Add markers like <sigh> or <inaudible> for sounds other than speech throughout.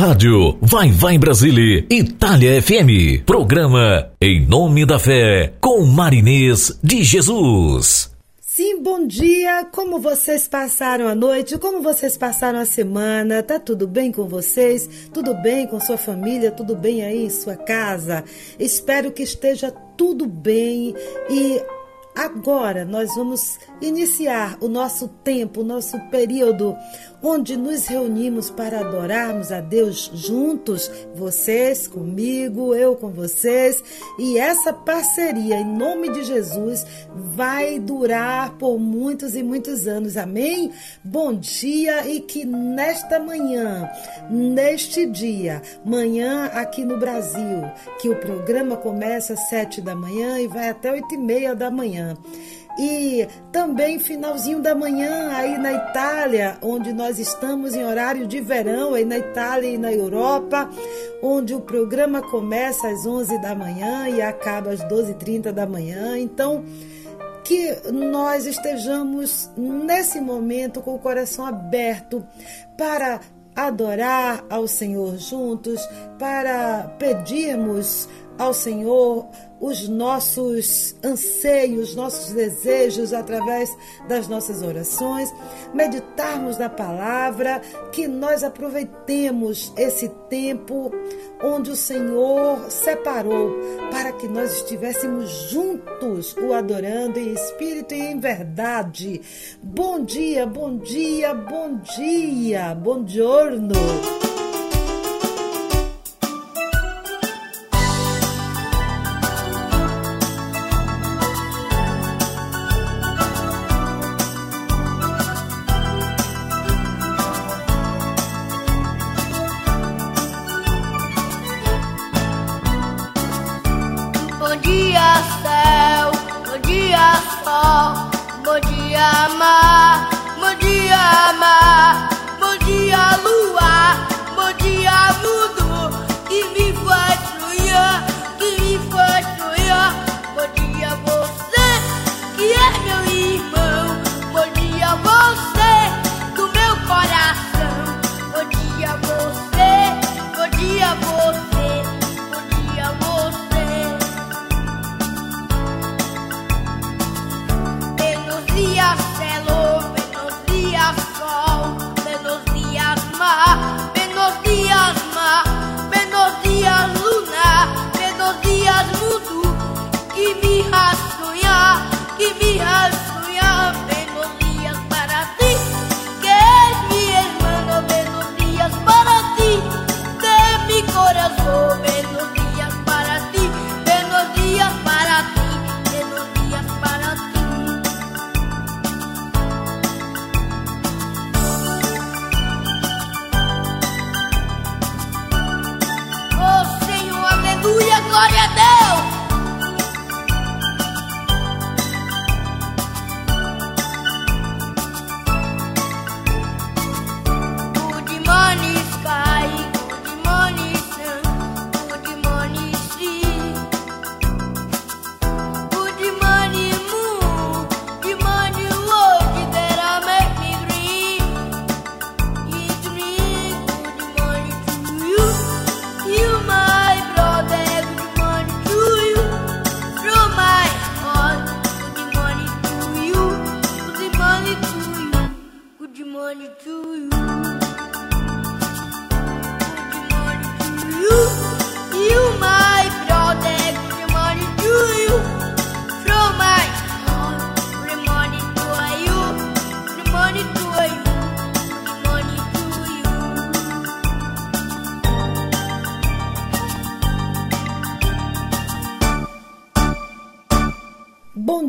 Rádio Vai Vai Brasília, Itália FM. Programa Em Nome da Fé, com Marinês de Jesus. Sim, bom dia. Como vocês passaram a noite? Como vocês passaram a semana? Tá tudo bem com vocês? Tudo bem com sua família? Tudo bem aí em sua casa? Espero que esteja tudo bem e Agora nós vamos iniciar o nosso tempo, o nosso período, onde nos reunimos para adorarmos a Deus juntos, vocês comigo, eu com vocês, e essa parceria, em nome de Jesus, vai durar por muitos e muitos anos. Amém? Bom dia e que nesta manhã, neste dia, manhã aqui no Brasil, que o programa começa às sete da manhã e vai até oito e meia da manhã. E também finalzinho da manhã aí na Itália, onde nós estamos em horário de verão, aí na Itália e na Europa, onde o programa começa às 11 da manhã e acaba às 12h30 da manhã. Então, que nós estejamos nesse momento com o coração aberto para adorar ao Senhor juntos, para pedirmos ao Senhor os nossos anseios, nossos desejos através das nossas orações, meditarmos na palavra, que nós aproveitemos esse tempo onde o Senhor separou para que nós estivéssemos juntos o adorando em espírito e em verdade. Bom dia, bom dia, bom dia, bom giorno.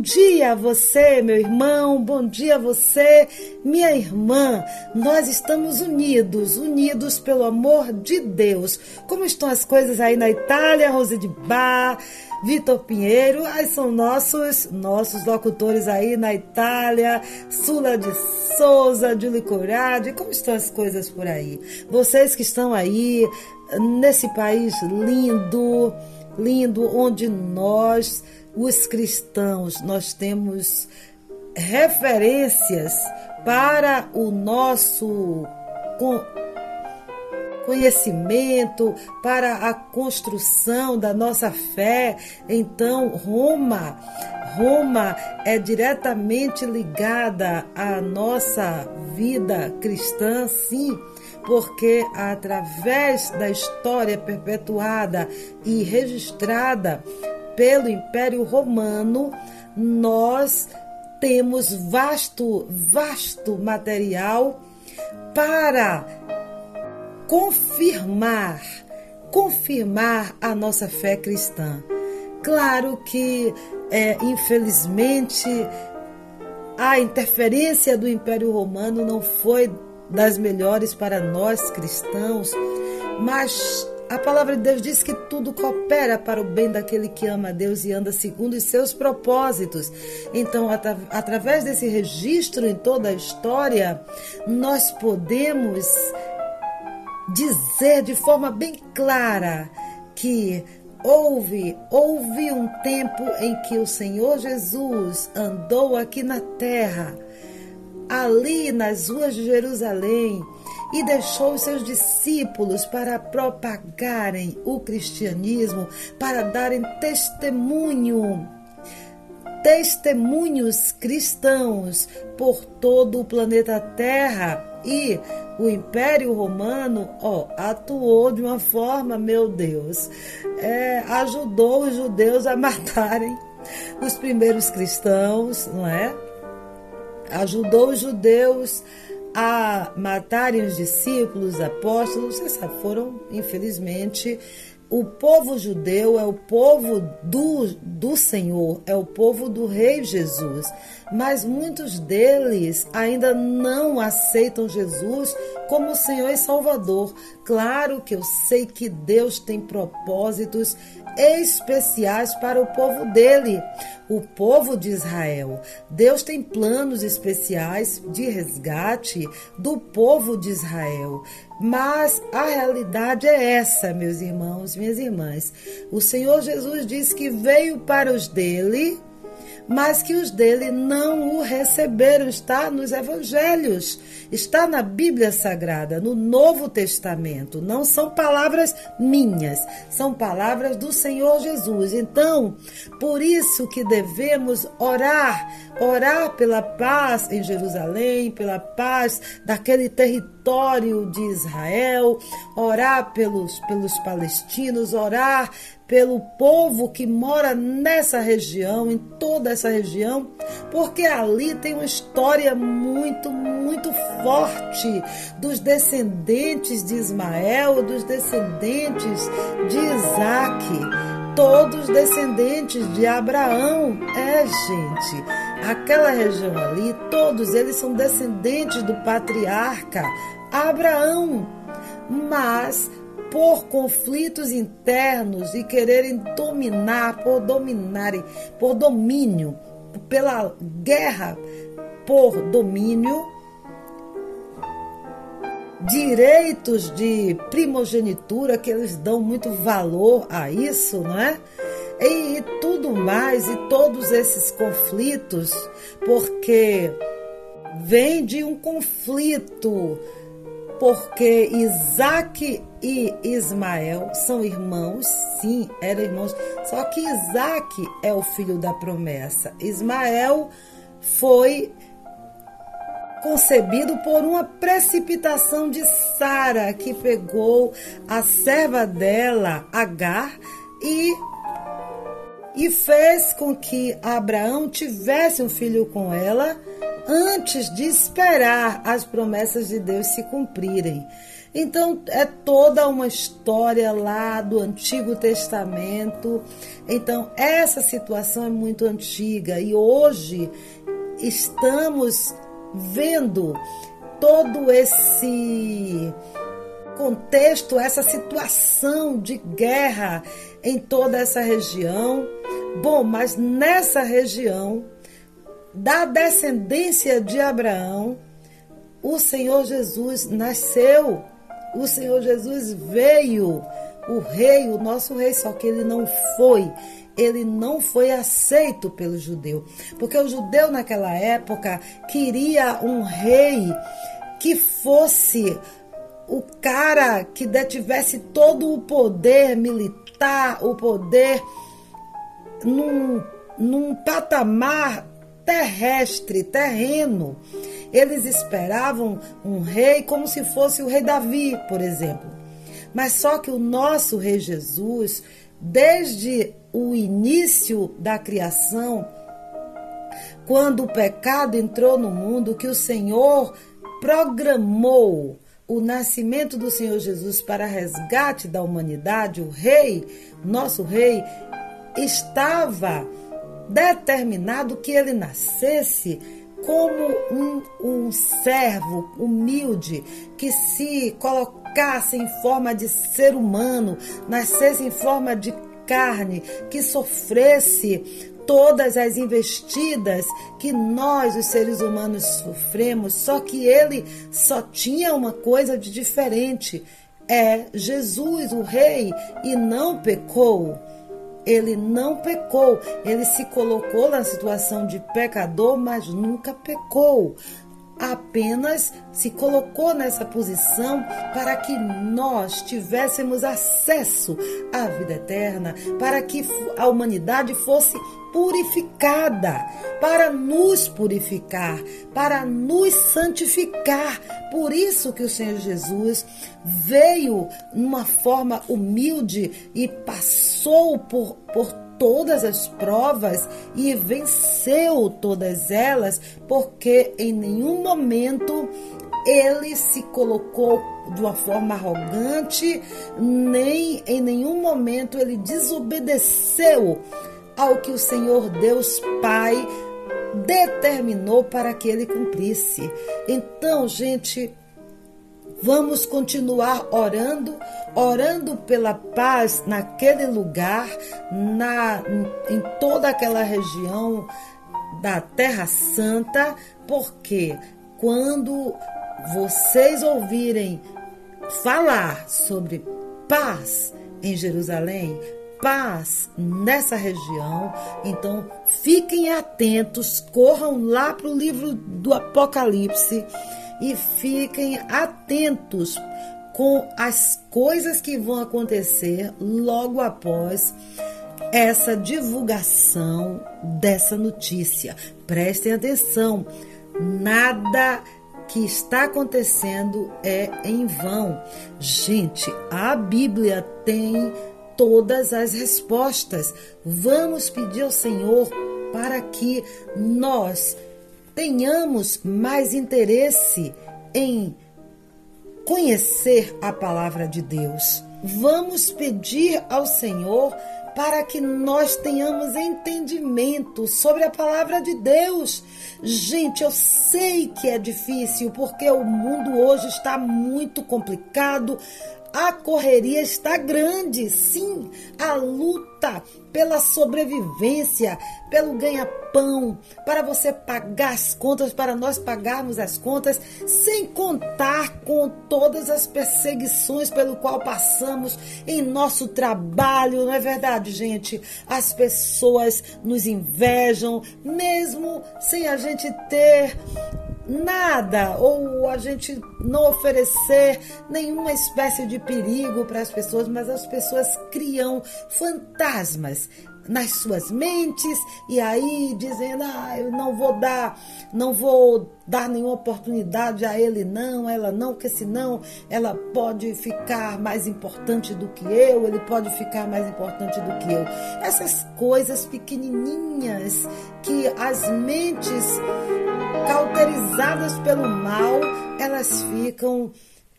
Dia a você, meu irmão, bom dia a você, minha irmã. Nós estamos unidos, unidos pelo amor de Deus. Como estão as coisas aí na Itália, Rose de Bar? Vitor Pinheiro, aí são nossos nossos locutores aí na Itália, Sula de Souza, Julie Corade, como estão as coisas por aí? Vocês que estão aí nesse país lindo, lindo, onde nós, os cristãos, nós temos referências para o nosso conhecimento, para a construção da nossa fé. Então, Roma, Roma é diretamente ligada à nossa vida cristã, sim, porque através da história perpetuada e registrada pelo Império Romano, nós temos vasto, vasto material para confirmar, confirmar a nossa fé cristã. Claro que, é, infelizmente, a interferência do Império Romano não foi das melhores para nós cristãos, mas a palavra de Deus diz que tudo coopera para o bem daquele que ama a Deus e anda segundo os seus propósitos. Então, atra através desse registro em toda a história, nós podemos dizer de forma bem clara que houve, houve um tempo em que o Senhor Jesus andou aqui na terra, ali nas ruas de Jerusalém, e deixou seus discípulos para propagarem o cristianismo, para darem testemunho testemunhos cristãos por todo o planeta Terra e o Império Romano ó, atuou de uma forma, meu Deus, é, ajudou os judeus a <laughs> matarem os primeiros cristãos, não é? Ajudou os judeus a matarem os discípulos, apóstolos, vocês foram, infelizmente, o povo judeu é o povo do, do Senhor, é o povo do Rei Jesus mas muitos deles ainda não aceitam Jesus como Senhor e Salvador. Claro que eu sei que Deus tem propósitos especiais para o povo dele, o povo de Israel. Deus tem planos especiais de resgate do povo de Israel. Mas a realidade é essa, meus irmãos, minhas irmãs. O Senhor Jesus disse que veio para os dele mas que os dele não o receberam. Está nos evangelhos, está na Bíblia Sagrada, no Novo Testamento. Não são palavras minhas, são palavras do Senhor Jesus. Então, por isso que devemos orar, orar pela paz em Jerusalém, pela paz daquele território de Israel, orar pelos, pelos palestinos, orar pelo povo que mora nessa região, em toda essa região, porque ali tem uma história muito, muito forte dos descendentes de Ismael, dos descendentes de Isaac, todos descendentes de Abraão. É, gente, aquela região ali, todos eles são descendentes do patriarca Abraão. Mas por conflitos internos e quererem dominar, por dominarem, por domínio, pela guerra por domínio, direitos de primogenitura que eles dão muito valor a isso, não é? E, e tudo mais, e todos esses conflitos, porque vem de um conflito porque Isaac e Ismael são irmãos, sim, eram irmãos, só que Isaac é o filho da promessa. Ismael foi concebido por uma precipitação de Sara, que pegou a serva dela, Agar, e e fez com que Abraão tivesse um filho com ela antes de esperar as promessas de Deus se cumprirem. Então é toda uma história lá do Antigo Testamento. Então essa situação é muito antiga e hoje estamos vendo todo esse contexto, essa situação de guerra em toda essa região. Bom, mas nessa região da descendência de Abraão, o Senhor Jesus nasceu o Senhor Jesus veio, o rei, o nosso rei, só que ele não foi ele não foi aceito pelo judeu. Porque o judeu naquela época queria um rei que fosse o cara que detivesse todo o poder militar, o poder num, num patamar terrestre, terreno. Eles esperavam um rei como se fosse o rei Davi, por exemplo. Mas só que o nosso rei Jesus, desde o início da criação, quando o pecado entrou no mundo, que o Senhor programou o nascimento do Senhor Jesus para resgate da humanidade, o rei, nosso rei, estava determinado que ele nascesse como um, um servo humilde que se colocasse em forma de ser humano, nascesse em forma de carne, que sofresse todas as investidas que nós, os seres humanos, sofremos, só que ele só tinha uma coisa de diferente: é Jesus, o Rei, e não pecou. Ele não pecou, ele se colocou na situação de pecador, mas nunca pecou. Apenas se colocou nessa posição para que nós tivéssemos acesso à vida eterna, para que a humanidade fosse purificada, para nos purificar, para nos santificar. Por isso que o Senhor Jesus veio numa forma humilde e passou por, por todas as provas e venceu todas elas, porque em nenhum momento ele se colocou de uma forma arrogante, nem em nenhum momento ele desobedeceu ao que o Senhor Deus Pai determinou para que ele cumprisse. Então, gente, vamos continuar orando, orando pela paz naquele lugar, na em toda aquela região da Terra Santa, porque quando vocês ouvirem falar sobre paz em Jerusalém, paz nessa região. Então, fiquem atentos, corram lá para o livro do Apocalipse e fiquem atentos com as coisas que vão acontecer logo após essa divulgação dessa notícia. Prestem atenção, nada que está acontecendo é em vão. Gente, a Bíblia tem todas as respostas. Vamos pedir ao Senhor para que nós tenhamos mais interesse em conhecer a palavra de Deus. Vamos pedir ao Senhor para que nós tenhamos entendimento sobre a palavra de Deus. Gente, eu sei que é difícil porque o mundo hoje está muito complicado, a correria está grande, sim, a luta pela sobrevivência, pelo ganha-pão, para você pagar as contas, para nós pagarmos as contas, sem contar com todas as perseguições pelo qual passamos em nosso trabalho, não é verdade, gente? As pessoas nos invejam, mesmo sem a gente ter nada ou a gente não oferecer nenhuma espécie de perigo para as pessoas, mas as pessoas criam fantasmas nas suas mentes e aí dizendo, ah, eu não vou dar, não vou dar nenhuma oportunidade a ele não, ela não, porque senão ela pode ficar mais importante do que eu, ele pode ficar mais importante do que eu. Essas coisas pequenininhas que as mentes cauterizadas pelo mal, elas ficam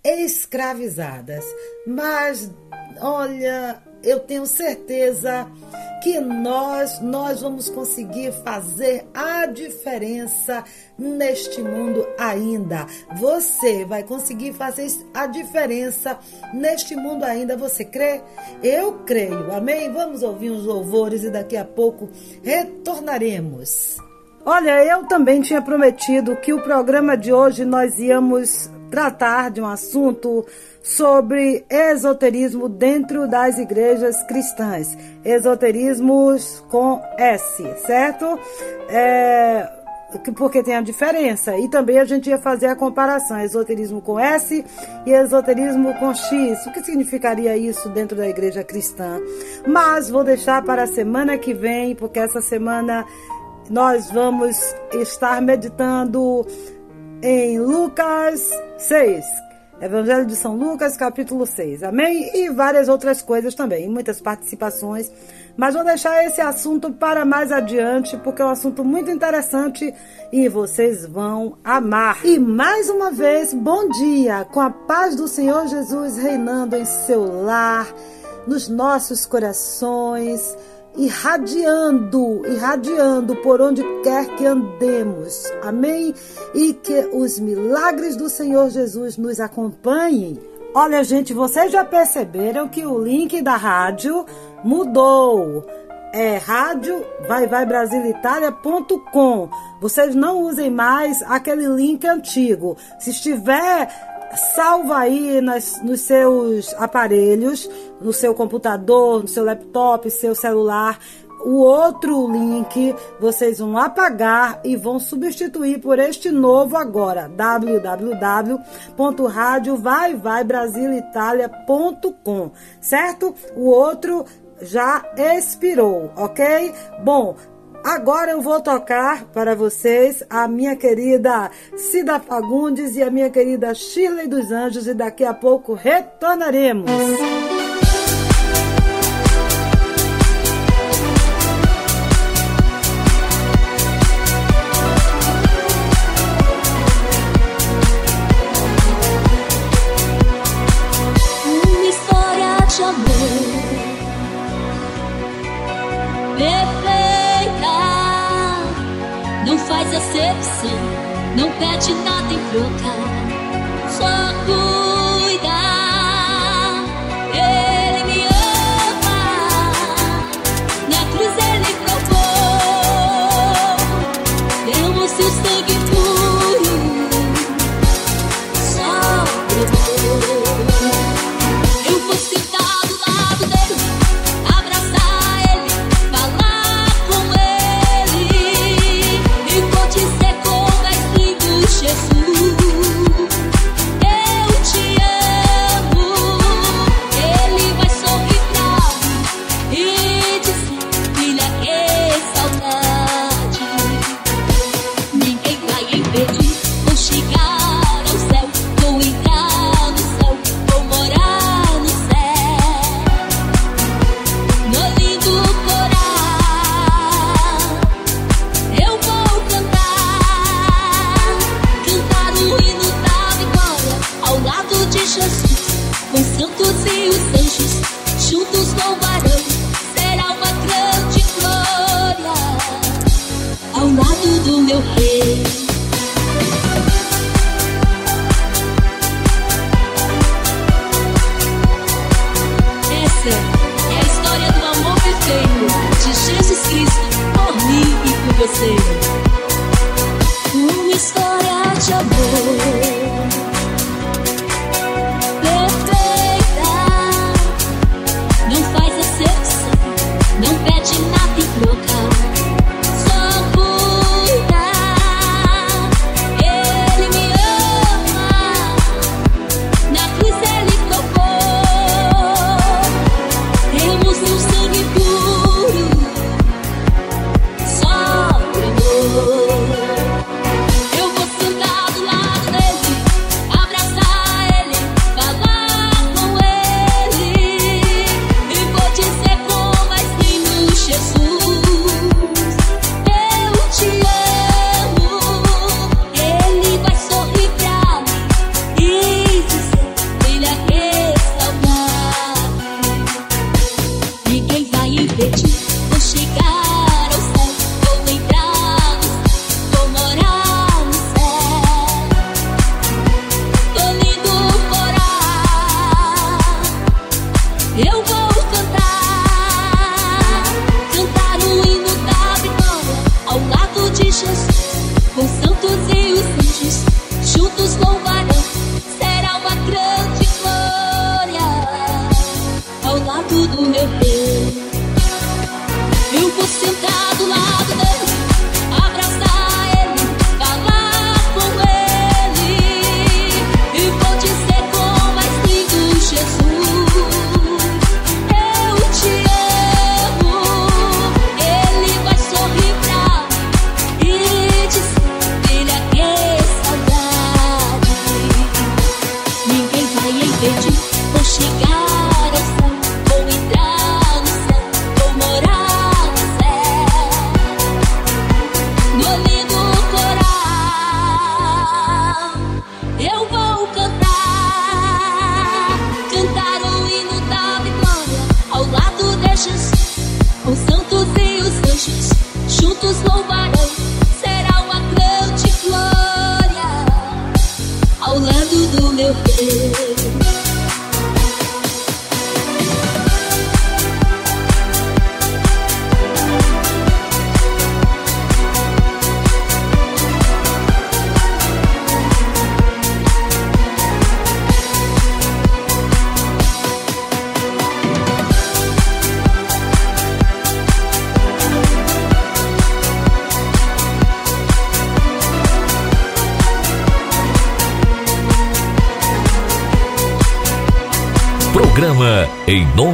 escravizadas. Mas olha, eu tenho certeza que nós nós vamos conseguir fazer a diferença neste mundo ainda. Você vai conseguir fazer a diferença neste mundo ainda. Você crê? Eu creio. Amém. Vamos ouvir uns louvores e daqui a pouco retornaremos. Olha, eu também tinha prometido que o programa de hoje nós íamos tratar de um assunto sobre esoterismo dentro das igrejas cristãs. Esoterismos com S, certo? É, porque tem a diferença. E também a gente ia fazer a comparação: esoterismo com S e esoterismo com X. O que significaria isso dentro da igreja cristã? Mas vou deixar para a semana que vem, porque essa semana nós vamos estar meditando em Lucas 6. Evangelho de São Lucas, capítulo 6. Amém? E várias outras coisas também, muitas participações. Mas vou deixar esse assunto para mais adiante, porque é um assunto muito interessante e vocês vão amar. E mais uma vez, bom dia, com a paz do Senhor Jesus reinando em seu lar, nos nossos corações irradiando, irradiando por onde quer que andemos. Amém? E que os milagres do Senhor Jesus nos acompanhem. Olha, gente, vocês já perceberam que o link da rádio mudou. É rádio vai vai Brasilitalia.com. Vocês não usem mais aquele link antigo. Se estiver salva aí nas, nos seus aparelhos, no seu computador, no seu laptop, seu celular. O outro link vocês vão apagar e vão substituir por este novo agora, www.radiovaivaibrasilitalia.com, certo? O outro já expirou, ok? Bom, Agora eu vou tocar para vocês a minha querida Cida Fagundes e a minha querida Shirley dos Anjos e daqui a pouco retornaremos. Uma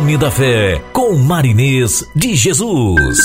Nome da Fé, com Marinês de Jesus.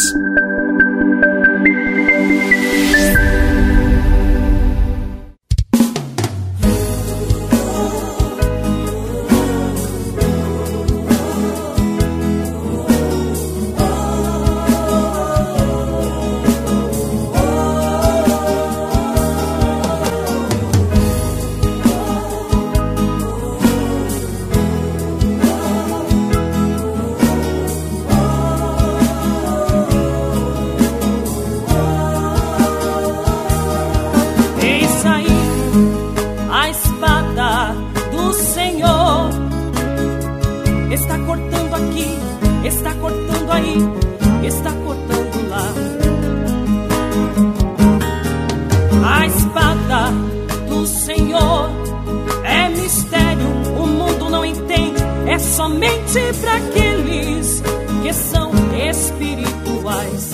somente para aqueles que são espirituais.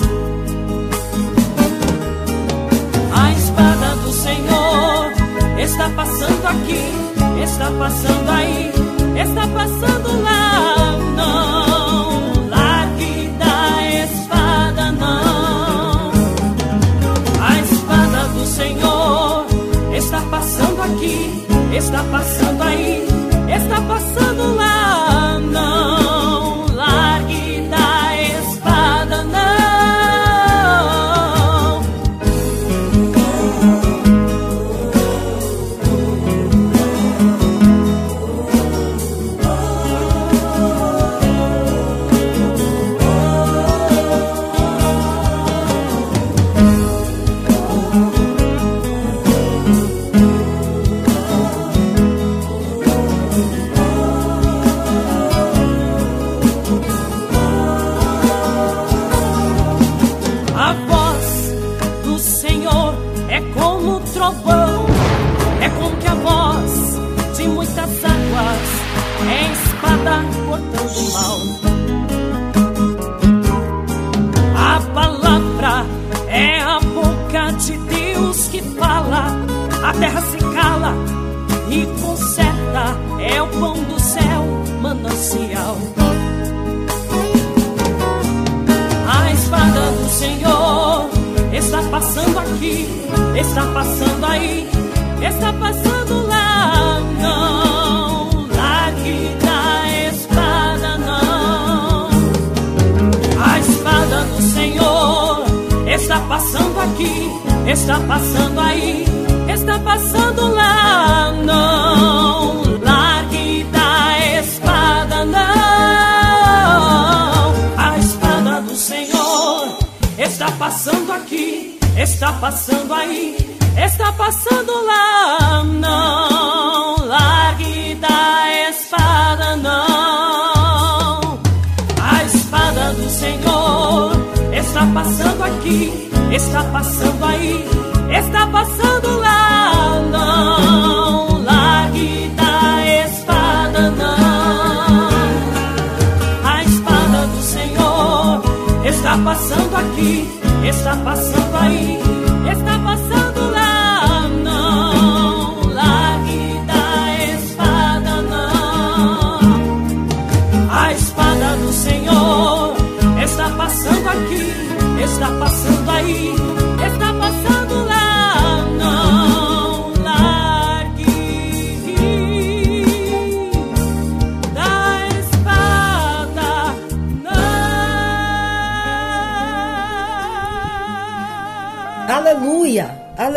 A espada do Senhor está passando aqui, está passando aí, está passando lá. Não largue da espada, não. A espada do Senhor está passando aqui, está passando aí está passando lá. A espada do Senhor está passando aqui, está passando aí, está passando lá. Não lá que da espada, não. A espada do Senhor está passando aqui, está passando aí, está passando lá. Não. passando aqui, está passando aí, está passando lá. Não largue da espada, não. A espada do Senhor está passando aqui, está passando aí, está passando lá. Não largue da espada, não. A espada do Senhor está passando aqui está passando aí, está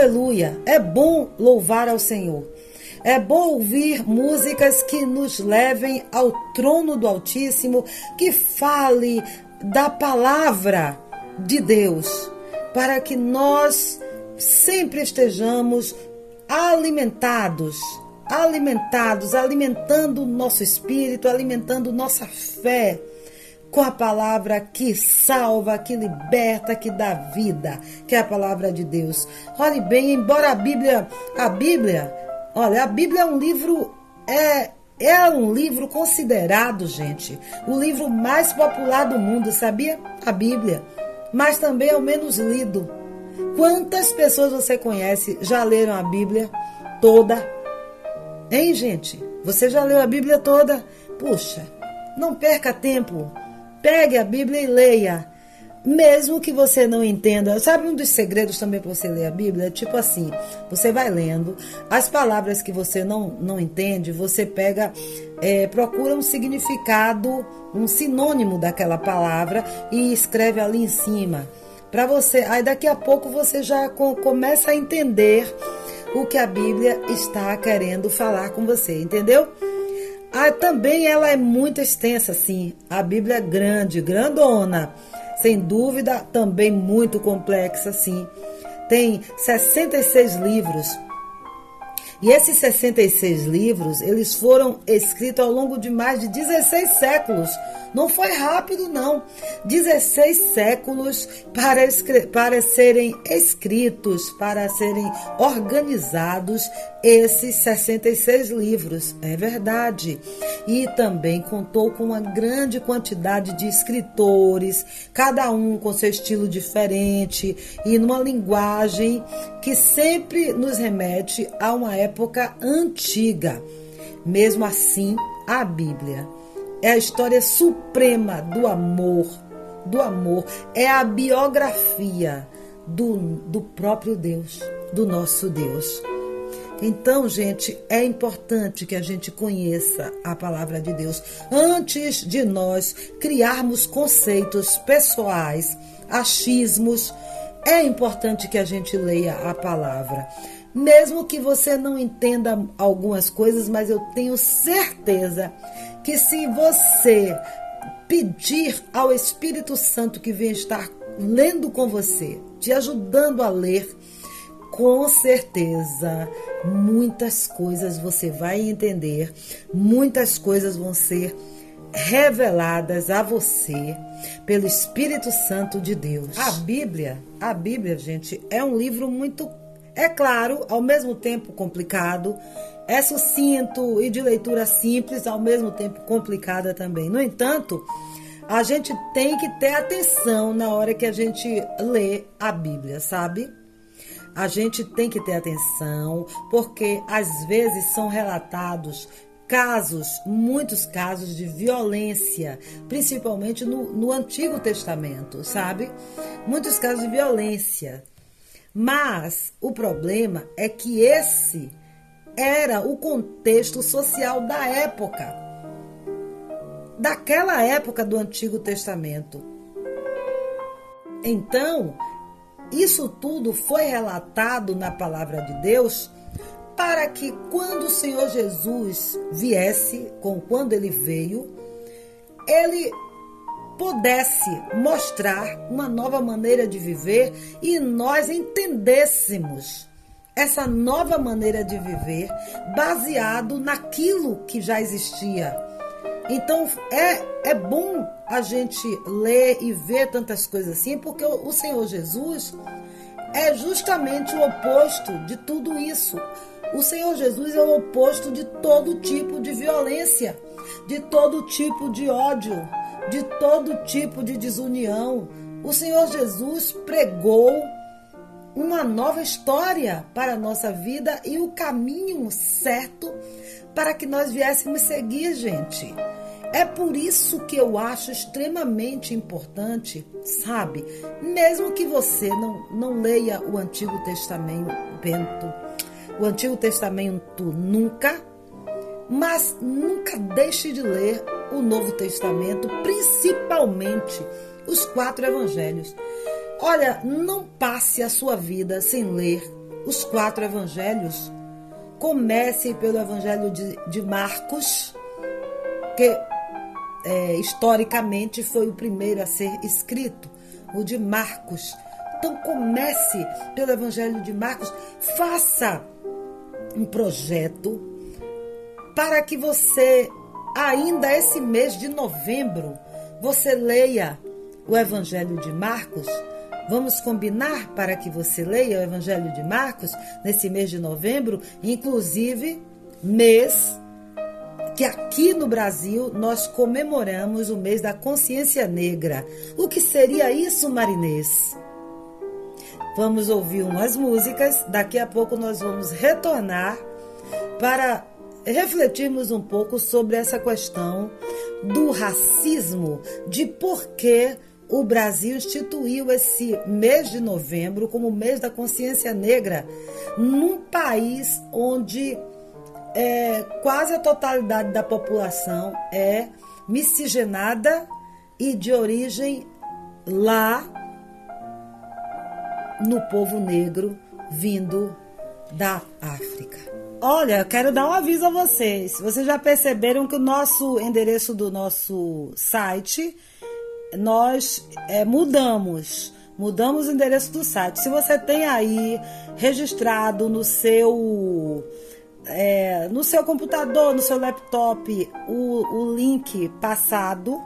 Aleluia. É bom louvar ao Senhor. É bom ouvir músicas que nos levem ao trono do Altíssimo, que fale da palavra de Deus, para que nós sempre estejamos alimentados, alimentados, alimentando o nosso espírito, alimentando nossa fé com a palavra que salva, que liberta, que dá vida, que é a palavra de Deus. Olhe bem, embora a Bíblia, a Bíblia, olha, a Bíblia é um livro é é um livro considerado, gente, o livro mais popular do mundo, sabia? A Bíblia, mas também é o menos lido. Quantas pessoas você conhece já leram a Bíblia toda? Hein, gente? Você já leu a Bíblia toda? Puxa, não perca tempo Pegue a Bíblia e leia. Mesmo que você não entenda, sabe um dos segredos também para você ler a Bíblia? Tipo assim, você vai lendo, as palavras que você não, não entende, você pega, é, procura um significado, um sinônimo daquela palavra e escreve ali em cima. Para você, aí daqui a pouco você já começa a entender o que a Bíblia está querendo falar com você, entendeu? Ah, também ela é muito extensa, sim. A Bíblia é grande, grandona. Sem dúvida, também muito complexa, sim. Tem 66 livros. E esses 66 livros, eles foram escritos ao longo de mais de 16 séculos. Não foi rápido, não. 16 séculos para, para serem escritos, para serem organizados esses 66 livros. É verdade. E também contou com uma grande quantidade de escritores, cada um com seu estilo diferente e numa linguagem que sempre nos remete a uma época antiga. Mesmo assim, a Bíblia é a história suprema do amor, do amor, é a biografia do, do próprio Deus, do nosso Deus. Então, gente, é importante que a gente conheça a palavra de Deus antes de nós criarmos conceitos pessoais, achismos. É importante que a gente leia a palavra. Mesmo que você não entenda algumas coisas, mas eu tenho certeza que se você pedir ao Espírito Santo que venha estar lendo com você, te ajudando a ler, com certeza muitas coisas você vai entender, muitas coisas vão ser reveladas a você pelo Espírito Santo de Deus. A Bíblia, a Bíblia, gente, é um livro muito, é claro, ao mesmo tempo complicado, é sucinto e de leitura simples, ao mesmo tempo complicada também. No entanto, a gente tem que ter atenção na hora que a gente lê a Bíblia, sabe? A gente tem que ter atenção, porque às vezes são relatados casos, muitos casos de violência, principalmente no, no Antigo Testamento, sabe? Muitos casos de violência. Mas o problema é que esse era o contexto social da época, daquela época do Antigo Testamento. Então, isso tudo foi relatado na palavra de Deus para que quando o Senhor Jesus viesse, com quando ele veio, ele pudesse mostrar uma nova maneira de viver e nós entendêssemos essa nova maneira de viver baseado naquilo que já existia. Então é, é bom a gente ler e ver tantas coisas assim, porque o, o Senhor Jesus é justamente o oposto de tudo isso. O Senhor Jesus é o oposto de todo tipo de violência, de todo tipo de ódio, de todo tipo de desunião. O Senhor Jesus pregou uma nova história para a nossa vida e o caminho certo para que nós viéssemos seguir, gente. É por isso que eu acho extremamente importante, sabe? Mesmo que você não, não leia o Antigo Testamento, o Antigo Testamento nunca, mas nunca deixe de ler o Novo Testamento, principalmente os quatro evangelhos. Olha, não passe a sua vida sem ler os quatro evangelhos. Comece pelo evangelho de, de Marcos, que é, historicamente foi o primeiro a ser escrito, o de Marcos. Então comece pelo evangelho de Marcos, faça um projeto para que você, ainda esse mês de novembro, você leia o Evangelho de Marcos. Vamos combinar para que você leia o Evangelho de Marcos nesse mês de novembro, inclusive mês que aqui no Brasil nós comemoramos o mês da consciência negra. O que seria isso, Marinês? Vamos ouvir umas músicas, daqui a pouco nós vamos retornar para refletirmos um pouco sobre essa questão do racismo, de por que o Brasil instituiu esse mês de novembro como mês da consciência negra, num país onde é, quase a totalidade da população é miscigenada e de origem lá no povo negro vindo da África. Olha, eu quero dar um aviso a vocês. Vocês já perceberam que o nosso endereço do nosso site nós é, mudamos. Mudamos o endereço do site. Se você tem aí registrado no seu é, no seu computador, no seu laptop, o, o link passado,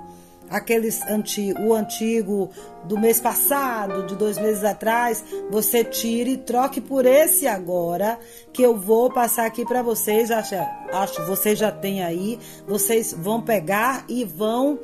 aqueles anti, o antigo do mês passado, de dois meses atrás, você tire e troque por esse agora, que eu vou passar aqui para vocês. Acho, acho vocês já têm aí. Vocês vão pegar e vão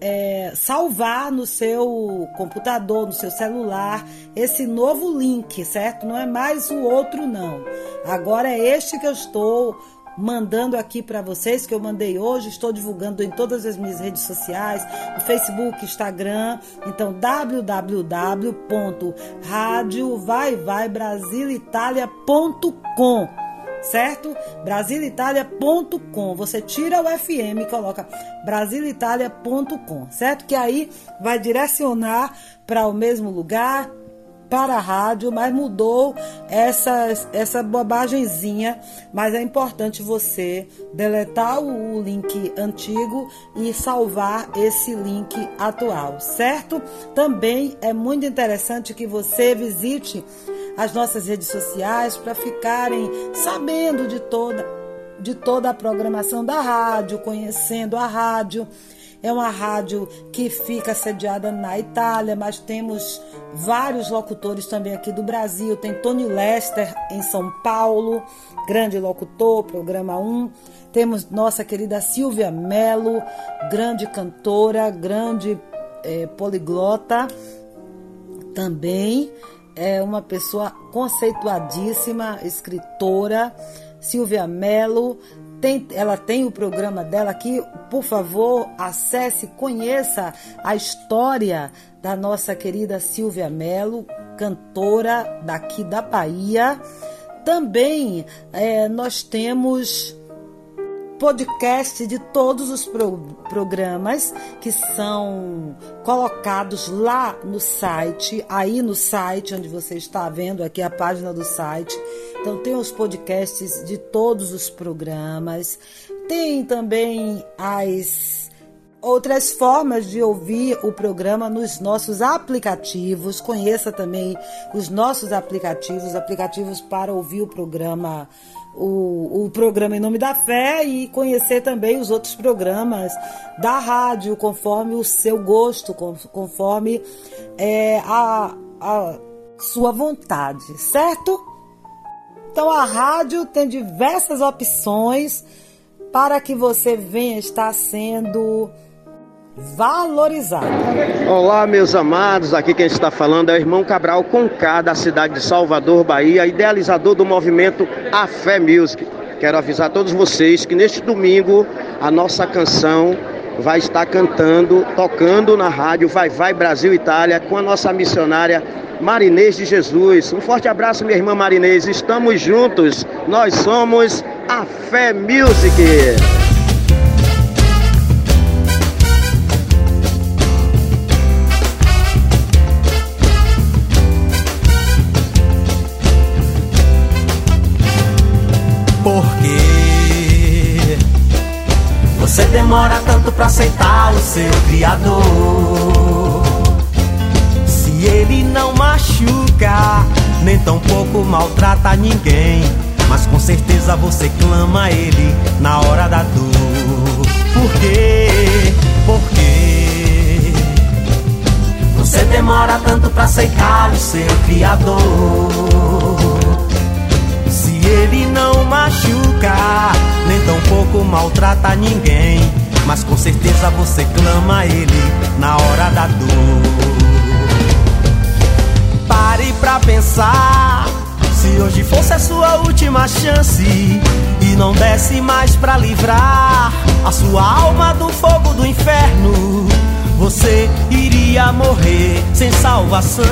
é, salvar no seu computador, no seu celular, esse novo link, certo? Não é mais o outro, não. Agora é este que eu estou mandando aqui para vocês, que eu mandei hoje, estou divulgando em todas as minhas redes sociais, no Facebook, Instagram. Então, www.radiovaivaibrasilitalia.com certo? Brasilitalia.com. Você tira o FM e coloca brasilitalia.com, certo? Que aí vai direcionar para o mesmo lugar, para a rádio, mas mudou essa, essa bobagemzinha. Mas é importante você deletar o, o link antigo e salvar esse link atual, certo? Também é muito interessante que você visite as nossas redes sociais para ficarem sabendo de toda, de toda a programação da rádio, conhecendo a rádio. É uma rádio que fica sediada na Itália, mas temos vários locutores também aqui do Brasil. Tem Tony Lester em São Paulo, grande locutor, programa 1. Temos nossa querida Silvia Mello, grande cantora, grande é, poliglota também é uma pessoa conceituadíssima, escritora, Silvia Mello. Tem, ela tem o programa dela aqui. Por favor, acesse, conheça a história da nossa querida Silvia Mello, cantora daqui da Bahia. Também é, nós temos podcast de todos os pro programas que são colocados lá no site, aí no site onde você está vendo aqui a página do site. Então tem os podcasts de todos os programas. Tem também as outras formas de ouvir o programa nos nossos aplicativos. Conheça também os nossos aplicativos, aplicativos para ouvir o programa o, o programa Em Nome da Fé e conhecer também os outros programas da rádio, conforme o seu gosto, conforme é, a, a sua vontade, certo? Então a rádio tem diversas opções para que você venha estar sendo valorizado. Olá, meus amados. Aqui quem está falando é o irmão Cabral Conká, da cidade de Salvador, Bahia, idealizador do movimento A Fé Music. Quero avisar a todos vocês que neste domingo a nossa canção vai estar cantando, tocando na rádio Vai Vai Brasil Itália com a nossa missionária Marinês de Jesus. Um forte abraço, minha irmã Marinês. Estamos juntos. Nós somos a Fé Music. Demora tanto pra aceitar o seu Criador. Se ele não machuca, nem tampouco maltrata ninguém. Mas com certeza você clama a ele na hora da dor. Por quê? Por quê? Você demora tanto pra aceitar o seu Criador. Ele não machuca, nem tampouco maltrata ninguém. Mas com certeza você clama a ele na hora da dor. Pare pra pensar. Se hoje fosse a sua última chance e não desse mais pra livrar a sua alma do fogo do inferno, você iria morrer sem salvação.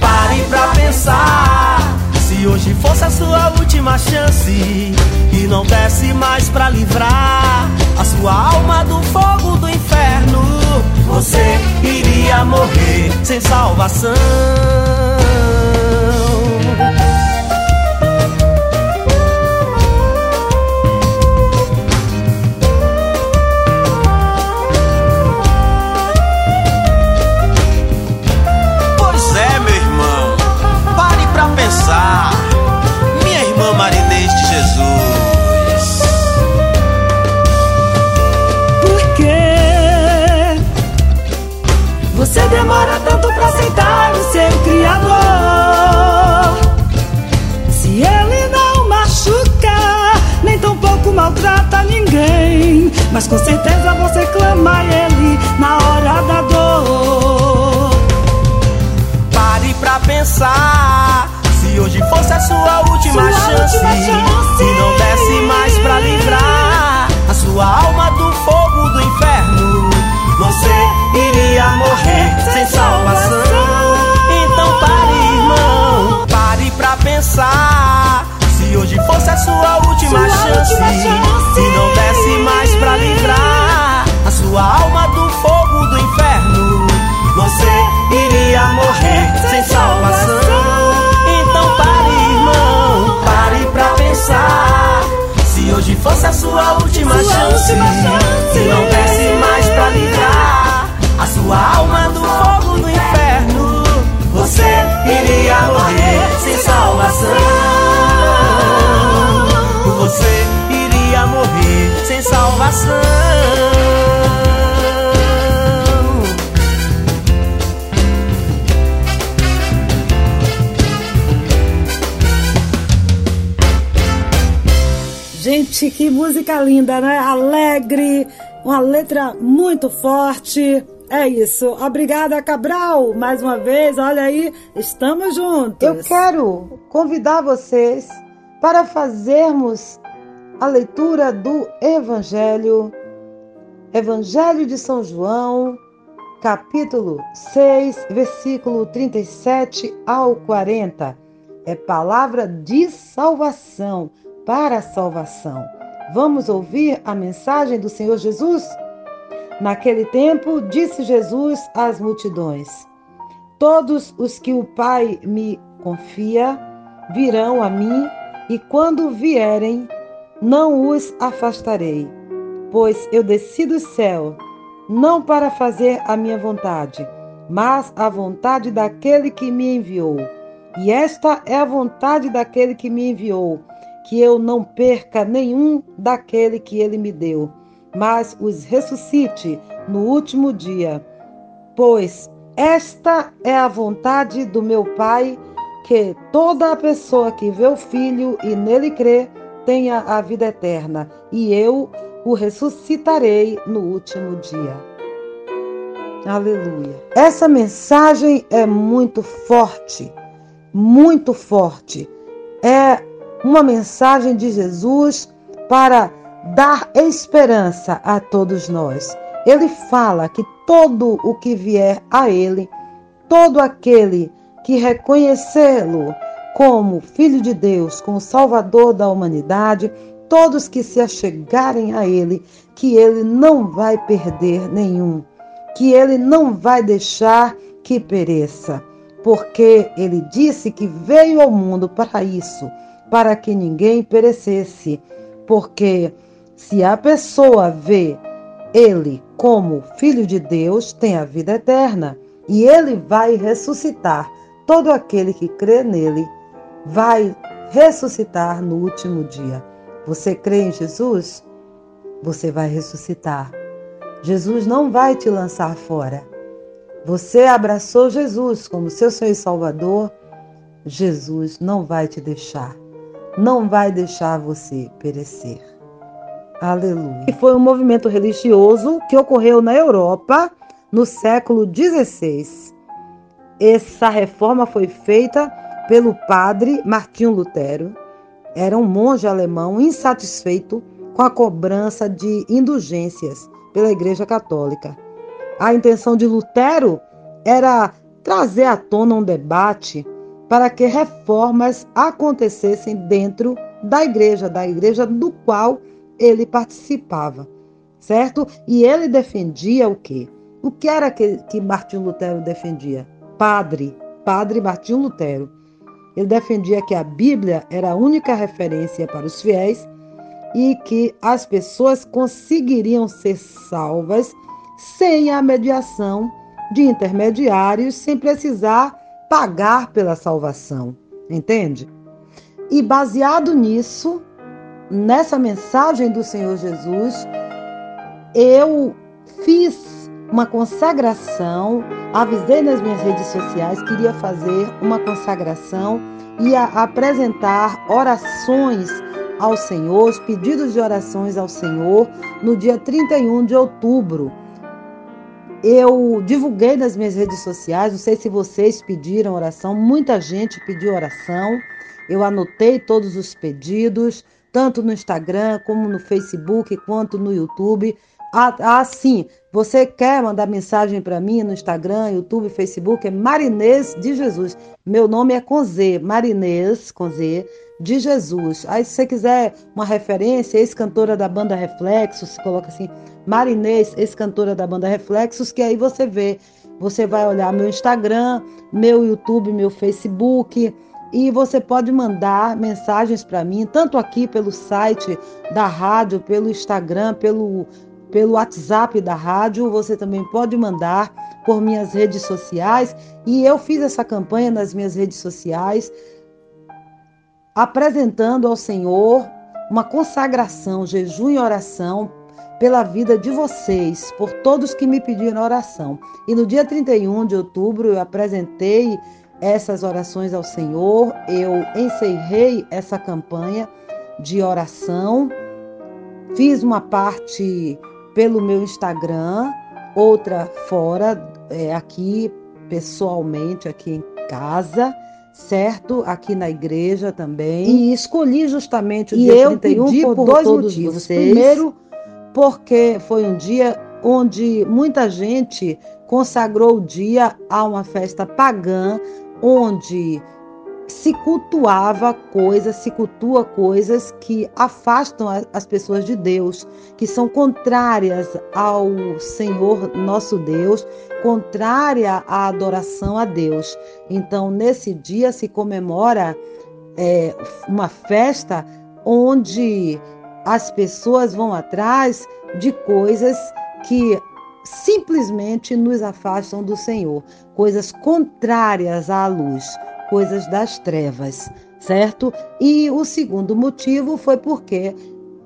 Pare pra pensar. Se hoje fosse a sua última chance e não desse mais pra livrar a sua alma do fogo do inferno, você iria morrer sem salvação. Demora tanto pra aceitar o seu Criador. Se ele não machuca, nem tampouco maltrata ninguém. Mas com certeza você clama a ele na hora da dor. Pare pra pensar. Se hoje fosse a sua última Sua chance, última chance. e não desse mais pra livrar a sua alma do fogo do inferno, você iria morrer sem salvação. Então pare, irmão, pare pra pensar. Se hoje fosse a sua última Sua chance, última chance. e não desse mais pra livrar a sua alma do fogo do inferno, você iria morrer sem salvação. Então pare, irmão, pare pra pensar. Se hoje fosse a sua última Sua chance, última chance. se não desse iria morrer sem salvação. Você iria morrer sem salvação. Gente, que música linda, né? Alegre, uma letra muito forte. É isso. Obrigada, Cabral. Mais uma vez, olha aí, estamos juntos. Eu quero convidar vocês para fazermos a leitura do Evangelho, Evangelho de São João, capítulo 6, versículo 37 ao 40. É palavra de salvação, para a salvação. Vamos ouvir a mensagem do Senhor Jesus? Naquele tempo, disse Jesus às multidões: Todos os que o Pai me confia virão a mim, e quando vierem, não os afastarei, pois eu desci do céu, não para fazer a minha vontade, mas a vontade daquele que me enviou. E esta é a vontade daquele que me enviou, que eu não perca nenhum daquele que ele me deu, mas os ressuscite no último dia. Pois esta é a vontade do meu Pai, que toda a pessoa que vê o Filho e nele crê tenha a vida eterna, e eu o ressuscitarei no último dia. Aleluia. Essa mensagem é muito forte, muito forte. É uma mensagem de Jesus para dar esperança a todos nós. Ele fala que todo o que vier a ele, todo aquele que reconhecê-lo como Filho de Deus, como Salvador da humanidade, todos que se achegarem a ele, que ele não vai perder nenhum, que ele não vai deixar que pereça, porque ele disse que veio ao mundo para isso, para que ninguém perecesse, Porque se a pessoa vê ele como filho de Deus, tem a vida eterna e ele vai ressuscitar. Todo aquele que crê nele vai ressuscitar no último dia. Você crê em Jesus? Você vai ressuscitar. Jesus não vai te lançar fora. Você abraçou Jesus como seu Senhor e Salvador. Jesus não vai te deixar. Não vai deixar você perecer. Aleluia. E foi um movimento religioso que ocorreu na Europa no século XVI. Essa reforma foi feita pelo padre Martinho Lutero. Era um monge alemão insatisfeito com a cobrança de indulgências pela Igreja Católica. A intenção de Lutero era trazer à tona um debate para que reformas acontecessem dentro da igreja, da igreja do qual ele participava, certo? E ele defendia o quê? O que era que, que Martinho Lutero defendia? Padre, padre Martinho Lutero. Ele defendia que a Bíblia era a única referência para os fiéis e que as pessoas conseguiriam ser salvas sem a mediação de intermediários, sem precisar pagar pela salvação. Entende? E baseado nisso, nessa mensagem do Senhor Jesus, eu fiz uma consagração, avisei nas minhas redes sociais, queria fazer uma consagração e apresentar orações ao Senhor, pedidos de orações ao Senhor, no dia 31 de outubro. Eu divulguei nas minhas redes sociais, não sei se vocês pediram oração, muita gente pediu oração. Eu anotei todos os pedidos, tanto no Instagram, como no Facebook, quanto no YouTube. Ah, ah sim, você quer mandar mensagem para mim no Instagram, YouTube, Facebook? É Marinês de Jesus. Meu nome é com Z, Marinês, com Z, de Jesus. Aí, se você quiser uma referência, ex-cantora da banda Reflexos, coloca assim, Marinês, ex-cantora da banda Reflexos, que aí você vê. Você vai olhar meu Instagram, meu YouTube, meu Facebook e você pode mandar mensagens para mim, tanto aqui pelo site da rádio, pelo Instagram, pelo, pelo WhatsApp da rádio. Você também pode mandar por minhas redes sociais. E eu fiz essa campanha nas minhas redes sociais, apresentando ao Senhor uma consagração, jejum e oração pela vida de vocês, por todos que me pediram oração. E no dia 31 de outubro eu apresentei essas orações ao Senhor. Eu encerrei essa campanha de oração. Fiz uma parte pelo meu Instagram, outra fora, é, aqui pessoalmente, aqui em casa, certo? Aqui na igreja também. E escolhi justamente o e dia eu 31 pedi por, por dois motivos. Vocês. Primeiro, porque foi um dia onde muita gente consagrou o dia a uma festa pagã, onde se cultuava coisas, se cultua coisas que afastam as pessoas de Deus, que são contrárias ao Senhor nosso Deus, contrária à adoração a Deus. Então, nesse dia se comemora é, uma festa onde as pessoas vão atrás de coisas que simplesmente nos afastam do Senhor, coisas contrárias à luz, coisas das trevas, certo? E o segundo motivo foi porque,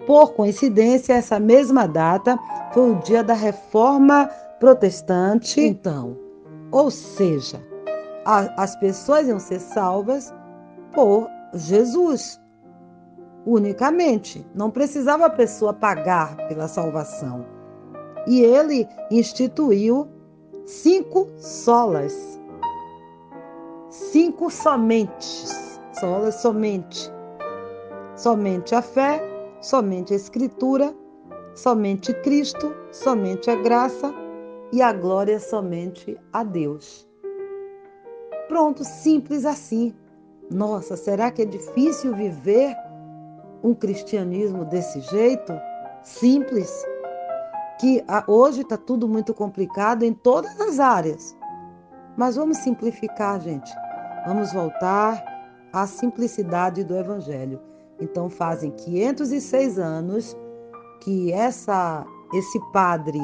por coincidência, essa mesma data foi o dia da reforma protestante. Então, ou seja, a, as pessoas iam ser salvas por Jesus unicamente. Não precisava a pessoa pagar pela salvação e ele instituiu cinco solas. Cinco somente. Solas somente. Somente a fé, somente a Escritura, somente Cristo, somente a graça e a glória somente a Deus. Pronto, simples assim. Nossa, será que é difícil viver um cristianismo desse jeito? Simples que hoje está tudo muito complicado em todas as áreas. Mas vamos simplificar, gente. Vamos voltar à simplicidade do Evangelho. Então fazem 506 anos que essa esse padre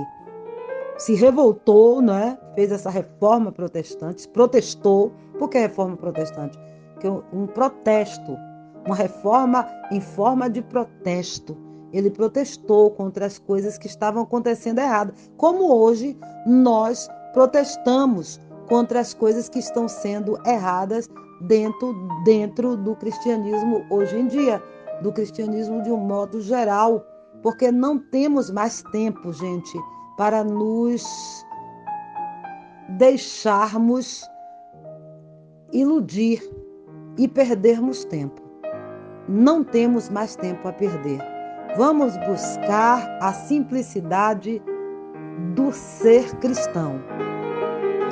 se revoltou, né? Fez essa reforma protestante, protestou. Por que reforma protestante? Porque um protesto, uma reforma em forma de protesto. Ele protestou contra as coisas que estavam acontecendo erradas, como hoje nós protestamos contra as coisas que estão sendo erradas dentro, dentro do cristianismo hoje em dia, do cristianismo de um modo geral, porque não temos mais tempo, gente, para nos deixarmos iludir e perdermos tempo. Não temos mais tempo a perder. Vamos buscar a simplicidade do ser cristão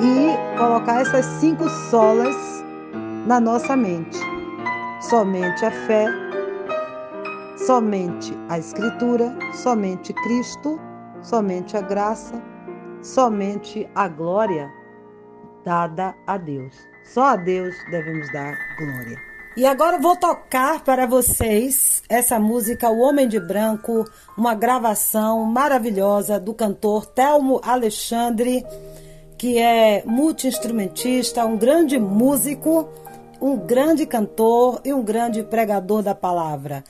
e colocar essas cinco solas na nossa mente. Somente a fé, somente a Escritura, somente Cristo, somente a graça, somente a glória dada a Deus. Só a Deus devemos dar glória. E agora vou tocar para vocês essa música O Homem de Branco, uma gravação maravilhosa do cantor Telmo Alexandre, que é multi-instrumentista, um grande músico, um grande cantor e um grande pregador da palavra.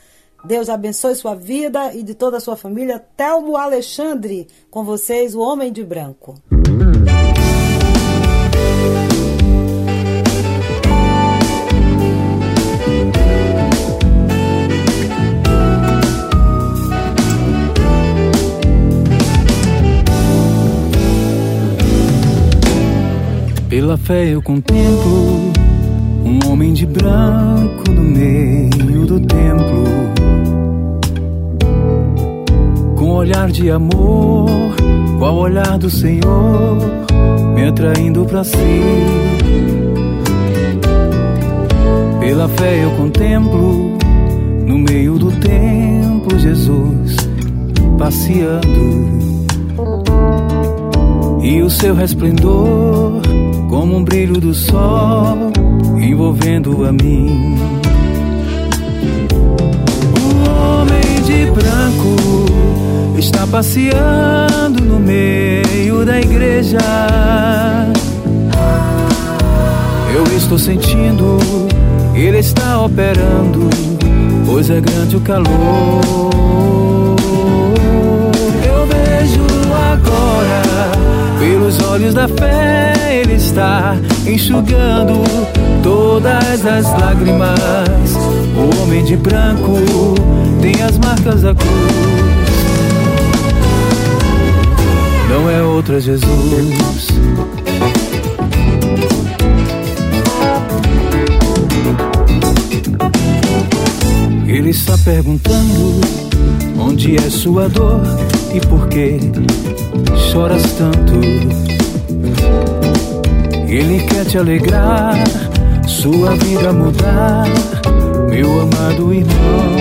Deus abençoe sua vida e de toda a sua família. Telmo Alexandre, com vocês, o Homem de Branco. Pela fé eu contemplo um homem de branco no meio do templo, com olhar de amor, qual olhar do Senhor, me atraindo para si. Pela fé eu contemplo no meio do templo Jesus passeando e o seu resplendor como um brilho do sol envolvendo a mim. O homem de branco está passeando no meio da igreja. Eu estou sentindo, ele está operando, pois é grande o calor. Eu vejo agora pelos olhos da fé, Ele está enxugando todas as lágrimas. O homem de branco tem as marcas da cruz. Não é outra Jesus. Ele está perguntando onde é sua dor e por que choras tanto. Ele quer te alegrar, sua vida mudar, meu amado irmão.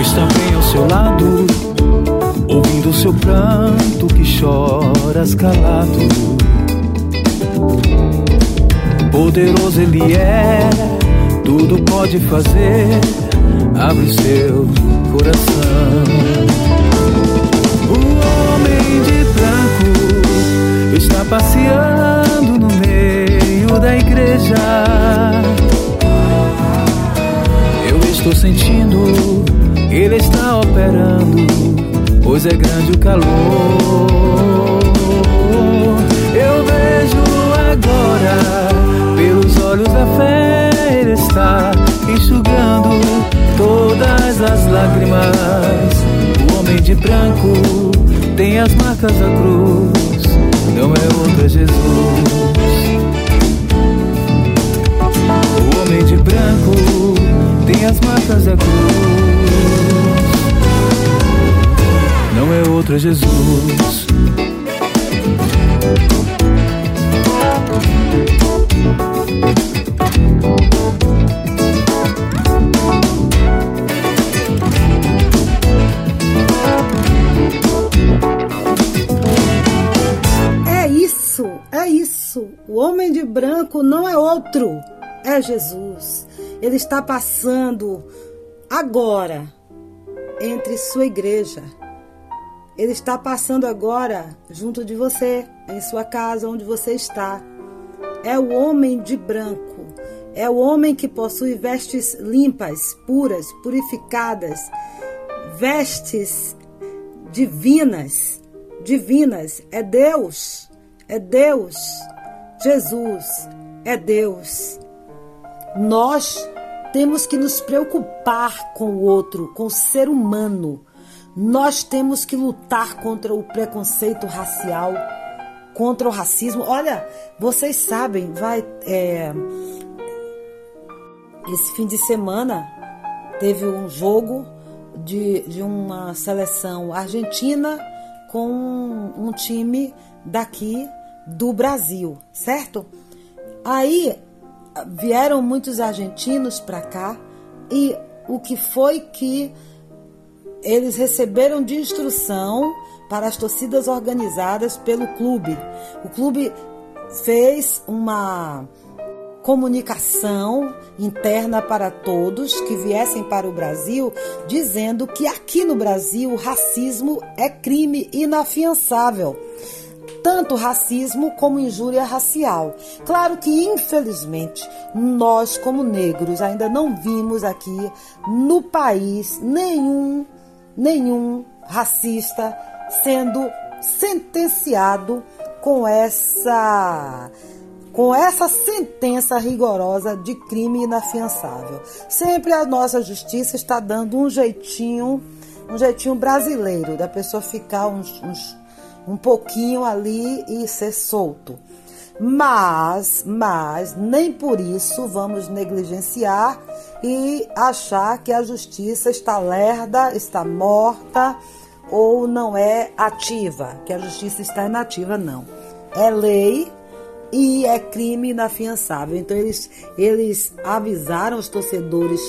Está bem ao seu lado, ouvindo seu pranto que choras calado. Poderoso ele é, tudo pode fazer. Abre seu coração. Passeando no meio da igreja. Eu estou sentindo, ele está operando, pois é grande o calor. Eu vejo agora, pelos olhos da fé, ele está enxugando todas as lágrimas. O homem de branco tem as marcas da cruz, não é outro é Jesus. O homem de branco tem as marcas da cruz, não é outro é Jesus. Branco não é outro, é Jesus. ele está passando agora entre sua igreja. Ele está passando agora junto de você, em sua casa, onde você está. É o homem de branco. É o homem que possui vestes limpas, puras, purificadas, vestes divinas. Divinas. É Deus. É Deus. Jesus é Deus. Nós temos que nos preocupar com o outro, com o ser humano. Nós temos que lutar contra o preconceito racial, contra o racismo. Olha, vocês sabem, vai. É, esse fim de semana teve um jogo de, de uma seleção argentina com um, um time daqui do Brasil, certo? Aí vieram muitos argentinos para cá e o que foi que eles receberam de instrução para as torcidas organizadas pelo clube. O clube fez uma comunicação interna para todos que viessem para o Brasil, dizendo que aqui no Brasil o racismo é crime inafiançável tanto racismo como injúria racial. Claro que, infelizmente, nós, como negros, ainda não vimos aqui no país nenhum, nenhum racista sendo sentenciado com essa com essa sentença rigorosa de crime inafiançável. Sempre a nossa justiça está dando um jeitinho, um jeitinho brasileiro da pessoa ficar uns, uns um pouquinho ali e ser solto. Mas, mas nem por isso vamos negligenciar e achar que a justiça está lerda, está morta ou não é ativa, que a justiça está inativa, não. É lei e é crime inafiançável. Então eles, eles avisaram os torcedores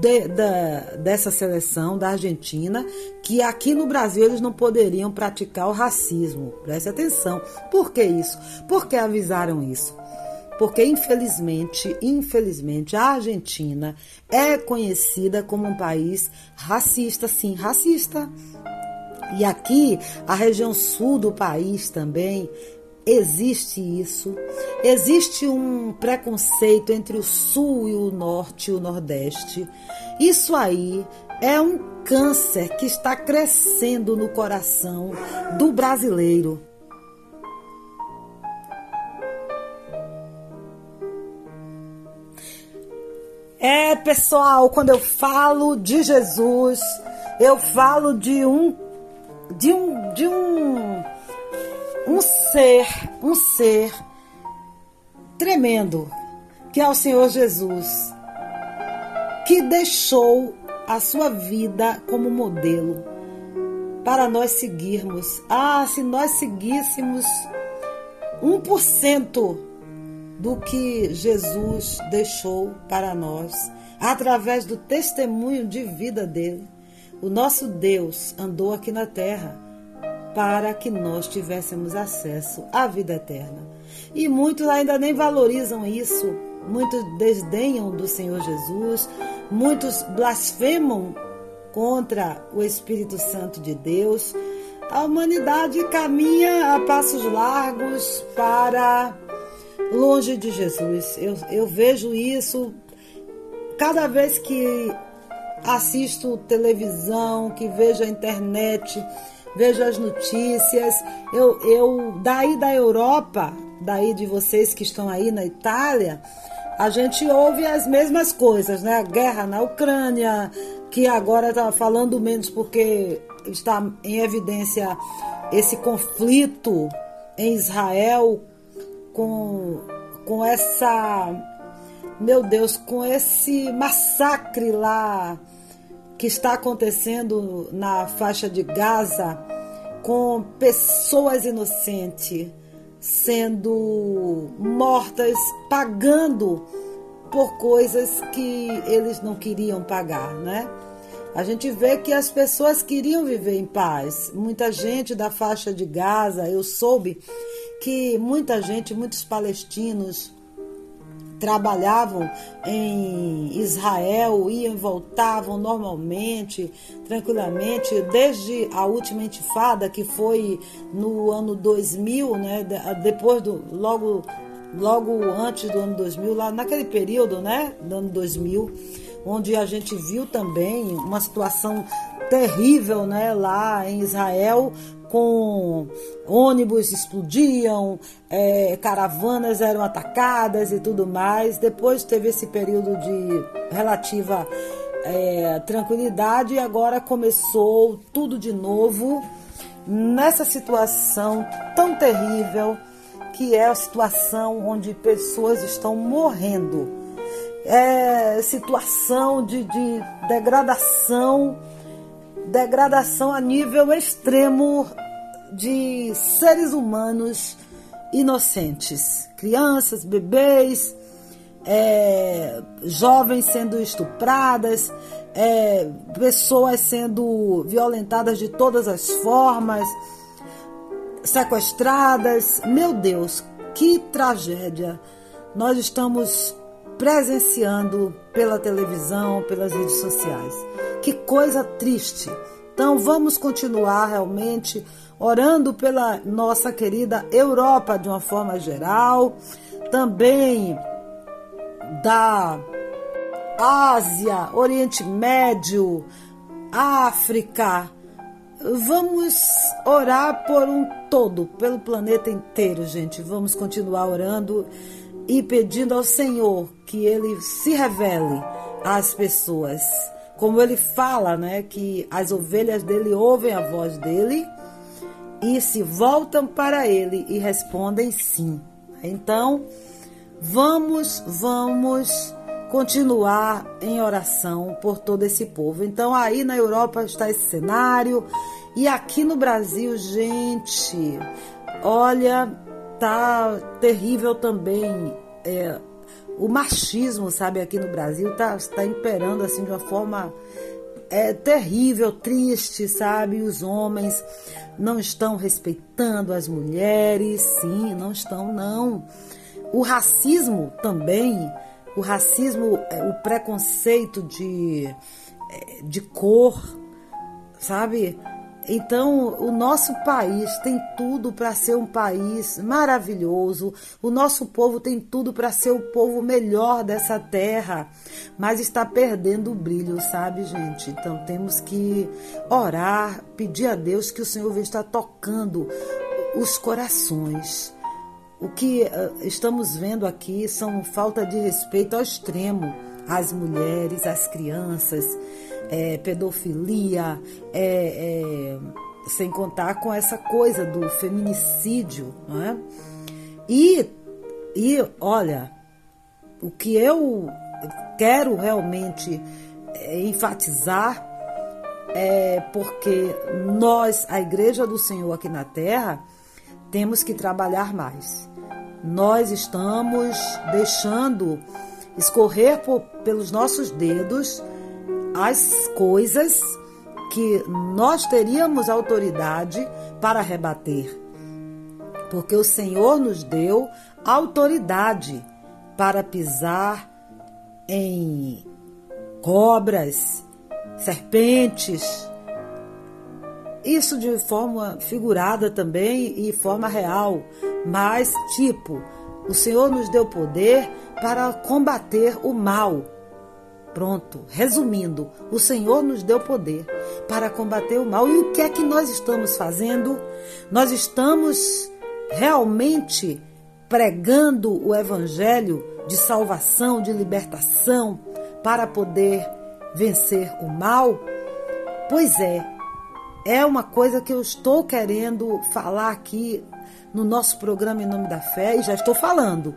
de, da, dessa seleção da Argentina que aqui no Brasil eles não poderiam praticar o racismo. Preste atenção. Por que isso? Por que avisaram isso? Porque infelizmente, infelizmente, a Argentina é conhecida como um país racista, sim, racista. E aqui, a região sul do país também Existe isso. Existe um preconceito entre o sul e o norte e o nordeste. Isso aí é um câncer que está crescendo no coração do brasileiro. É, pessoal, quando eu falo de Jesus, eu falo de um de um de um um ser, um ser tremendo, que é o Senhor Jesus, que deixou a sua vida como modelo para nós seguirmos. Ah, se nós seguíssemos 1% do que Jesus deixou para nós, através do testemunho de vida dele, o nosso Deus andou aqui na terra para que nós tivéssemos acesso à vida eterna. E muitos ainda nem valorizam isso, muitos desdenham do Senhor Jesus, muitos blasfemam contra o Espírito Santo de Deus. A humanidade caminha a passos largos para longe de Jesus. Eu, eu vejo isso cada vez que assisto televisão, que vejo a internet vejo as notícias. Eu, eu daí da Europa, daí de vocês que estão aí na Itália, a gente ouve as mesmas coisas, né? A guerra na Ucrânia, que agora está falando menos porque está em evidência esse conflito em Israel com, com essa, meu Deus, com esse massacre lá que está acontecendo na faixa de Gaza com pessoas inocentes sendo mortas, pagando por coisas que eles não queriam pagar, né? A gente vê que as pessoas queriam viver em paz. Muita gente da faixa de Gaza, eu soube que muita gente, muitos palestinos trabalhavam em Israel, iam e voltavam normalmente, tranquilamente, desde a última intifada, que foi no ano 2000, né, depois do, logo, logo antes do ano 2000, lá naquele período, né, do ano 2000, onde a gente viu também uma situação terrível, né, lá em Israel, com ônibus explodiam, é, caravanas eram atacadas e tudo mais. Depois teve esse período de relativa é, tranquilidade e agora começou tudo de novo nessa situação tão terrível que é a situação onde pessoas estão morrendo. É situação de, de degradação, degradação a nível extremo de seres humanos inocentes, crianças, bebês, é, jovens sendo estupradas, é, pessoas sendo violentadas de todas as formas, sequestradas. Meu Deus, que tragédia! Nós estamos presenciando pela televisão, pelas redes sociais. Que coisa triste. Então vamos continuar realmente orando pela nossa querida Europa de uma forma geral, também da Ásia, Oriente Médio, África. Vamos orar por um todo, pelo planeta inteiro, gente. Vamos continuar orando e pedindo ao Senhor que ele se revele às pessoas. Como ele fala, né, que as ovelhas dele ouvem a voz dele e se voltam para ele e respondem sim. Então, vamos, vamos continuar em oração por todo esse povo. Então, aí na Europa está esse cenário e aqui no Brasil, gente, olha, tá terrível também. É, o machismo, sabe, aqui no Brasil tá, tá imperando assim de uma forma é terrível, triste, sabe? Os homens não estão respeitando as mulheres, sim, não estão, não. O racismo também, o racismo, é, o preconceito de, é, de cor, sabe? Então, o nosso país tem tudo para ser um país maravilhoso. O nosso povo tem tudo para ser o povo melhor dessa terra, mas está perdendo o brilho, sabe, gente? Então, temos que orar, pedir a Deus que o Senhor estar tocando os corações. O que uh, estamos vendo aqui são falta de respeito ao extremo às mulheres, às crianças é, pedofilia, é, é, sem contar com essa coisa do feminicídio, não é? E, e olha, o que eu quero realmente é, enfatizar é porque nós, a Igreja do Senhor aqui na Terra, temos que trabalhar mais. Nós estamos deixando escorrer por, pelos nossos dedos as coisas que nós teríamos autoridade para rebater. Porque o Senhor nos deu autoridade para pisar em cobras, serpentes. Isso de forma figurada também e forma real, mas tipo, o Senhor nos deu poder para combater o mal Pronto, resumindo, o Senhor nos deu poder para combater o mal. E o que é que nós estamos fazendo? Nós estamos realmente pregando o evangelho de salvação, de libertação, para poder vencer o mal? Pois é, é uma coisa que eu estou querendo falar aqui no nosso programa Em Nome da Fé e já estou falando.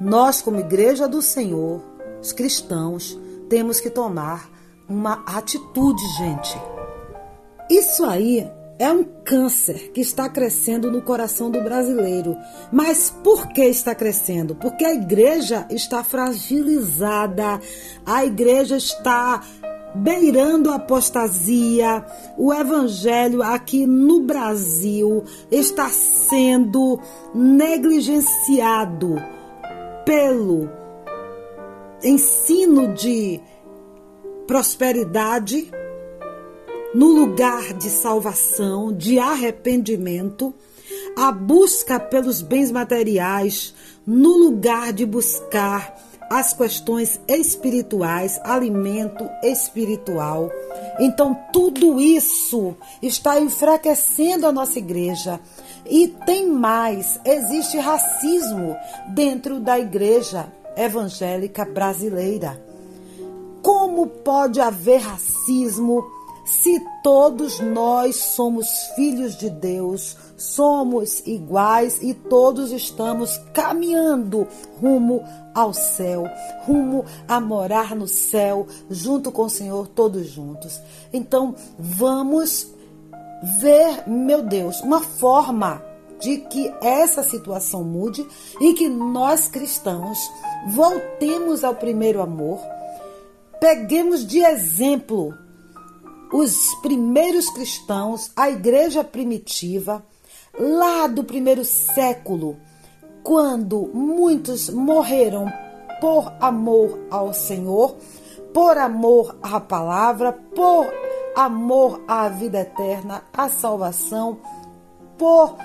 Nós, como Igreja do Senhor, os cristãos, temos que tomar uma atitude, gente. Isso aí é um câncer que está crescendo no coração do brasileiro. Mas por que está crescendo? Porque a igreja está fragilizada, a igreja está beirando a apostasia. O evangelho aqui no Brasil está sendo negligenciado pelo ensino de prosperidade, no lugar de salvação, de arrependimento, a busca pelos bens materiais, no lugar de buscar as questões espirituais, alimento espiritual. Então, tudo isso está enfraquecendo a nossa igreja. E tem mais: existe racismo dentro da igreja evangélica brasileira. Como pode haver racismo se todos nós somos filhos de Deus, somos iguais e todos estamos caminhando rumo ao céu, rumo a morar no céu, junto com o Senhor, todos juntos. Então, vamos ver, meu Deus, uma forma de que essa situação mude e que nós cristãos voltemos ao primeiro amor, peguemos de exemplo os primeiros cristãos, a igreja primitiva, lá do primeiro século, quando muitos morreram por amor ao Senhor, por amor à palavra, por amor à vida eterna, à salvação, por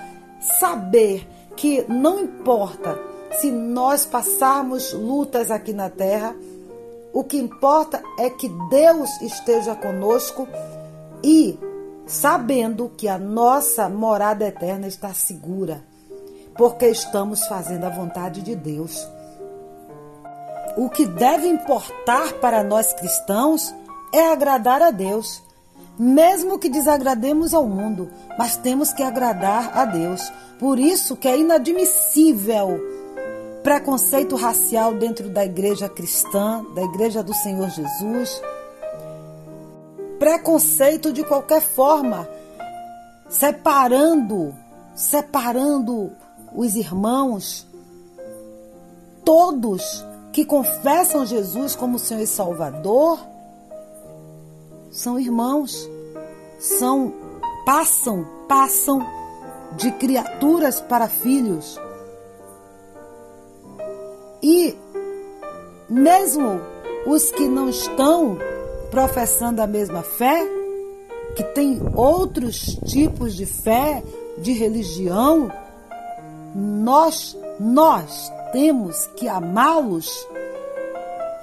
saber que não importa se nós passarmos lutas aqui na terra, o que importa é que Deus esteja conosco e sabendo que a nossa morada eterna está segura, porque estamos fazendo a vontade de Deus. O que deve importar para nós cristãos é agradar a Deus, mesmo que desagrademos ao mundo, mas temos que agradar a Deus. Por isso que é inadmissível preconceito racial dentro da igreja cristã, da igreja do Senhor Jesus, preconceito de qualquer forma, separando, separando os irmãos, todos que confessam Jesus como Senhor e Salvador, são irmãos, são passam, passam de criaturas para filhos. E mesmo os que não estão professando a mesma fé, que tem outros tipos de fé, de religião, nós nós temos que amá-los,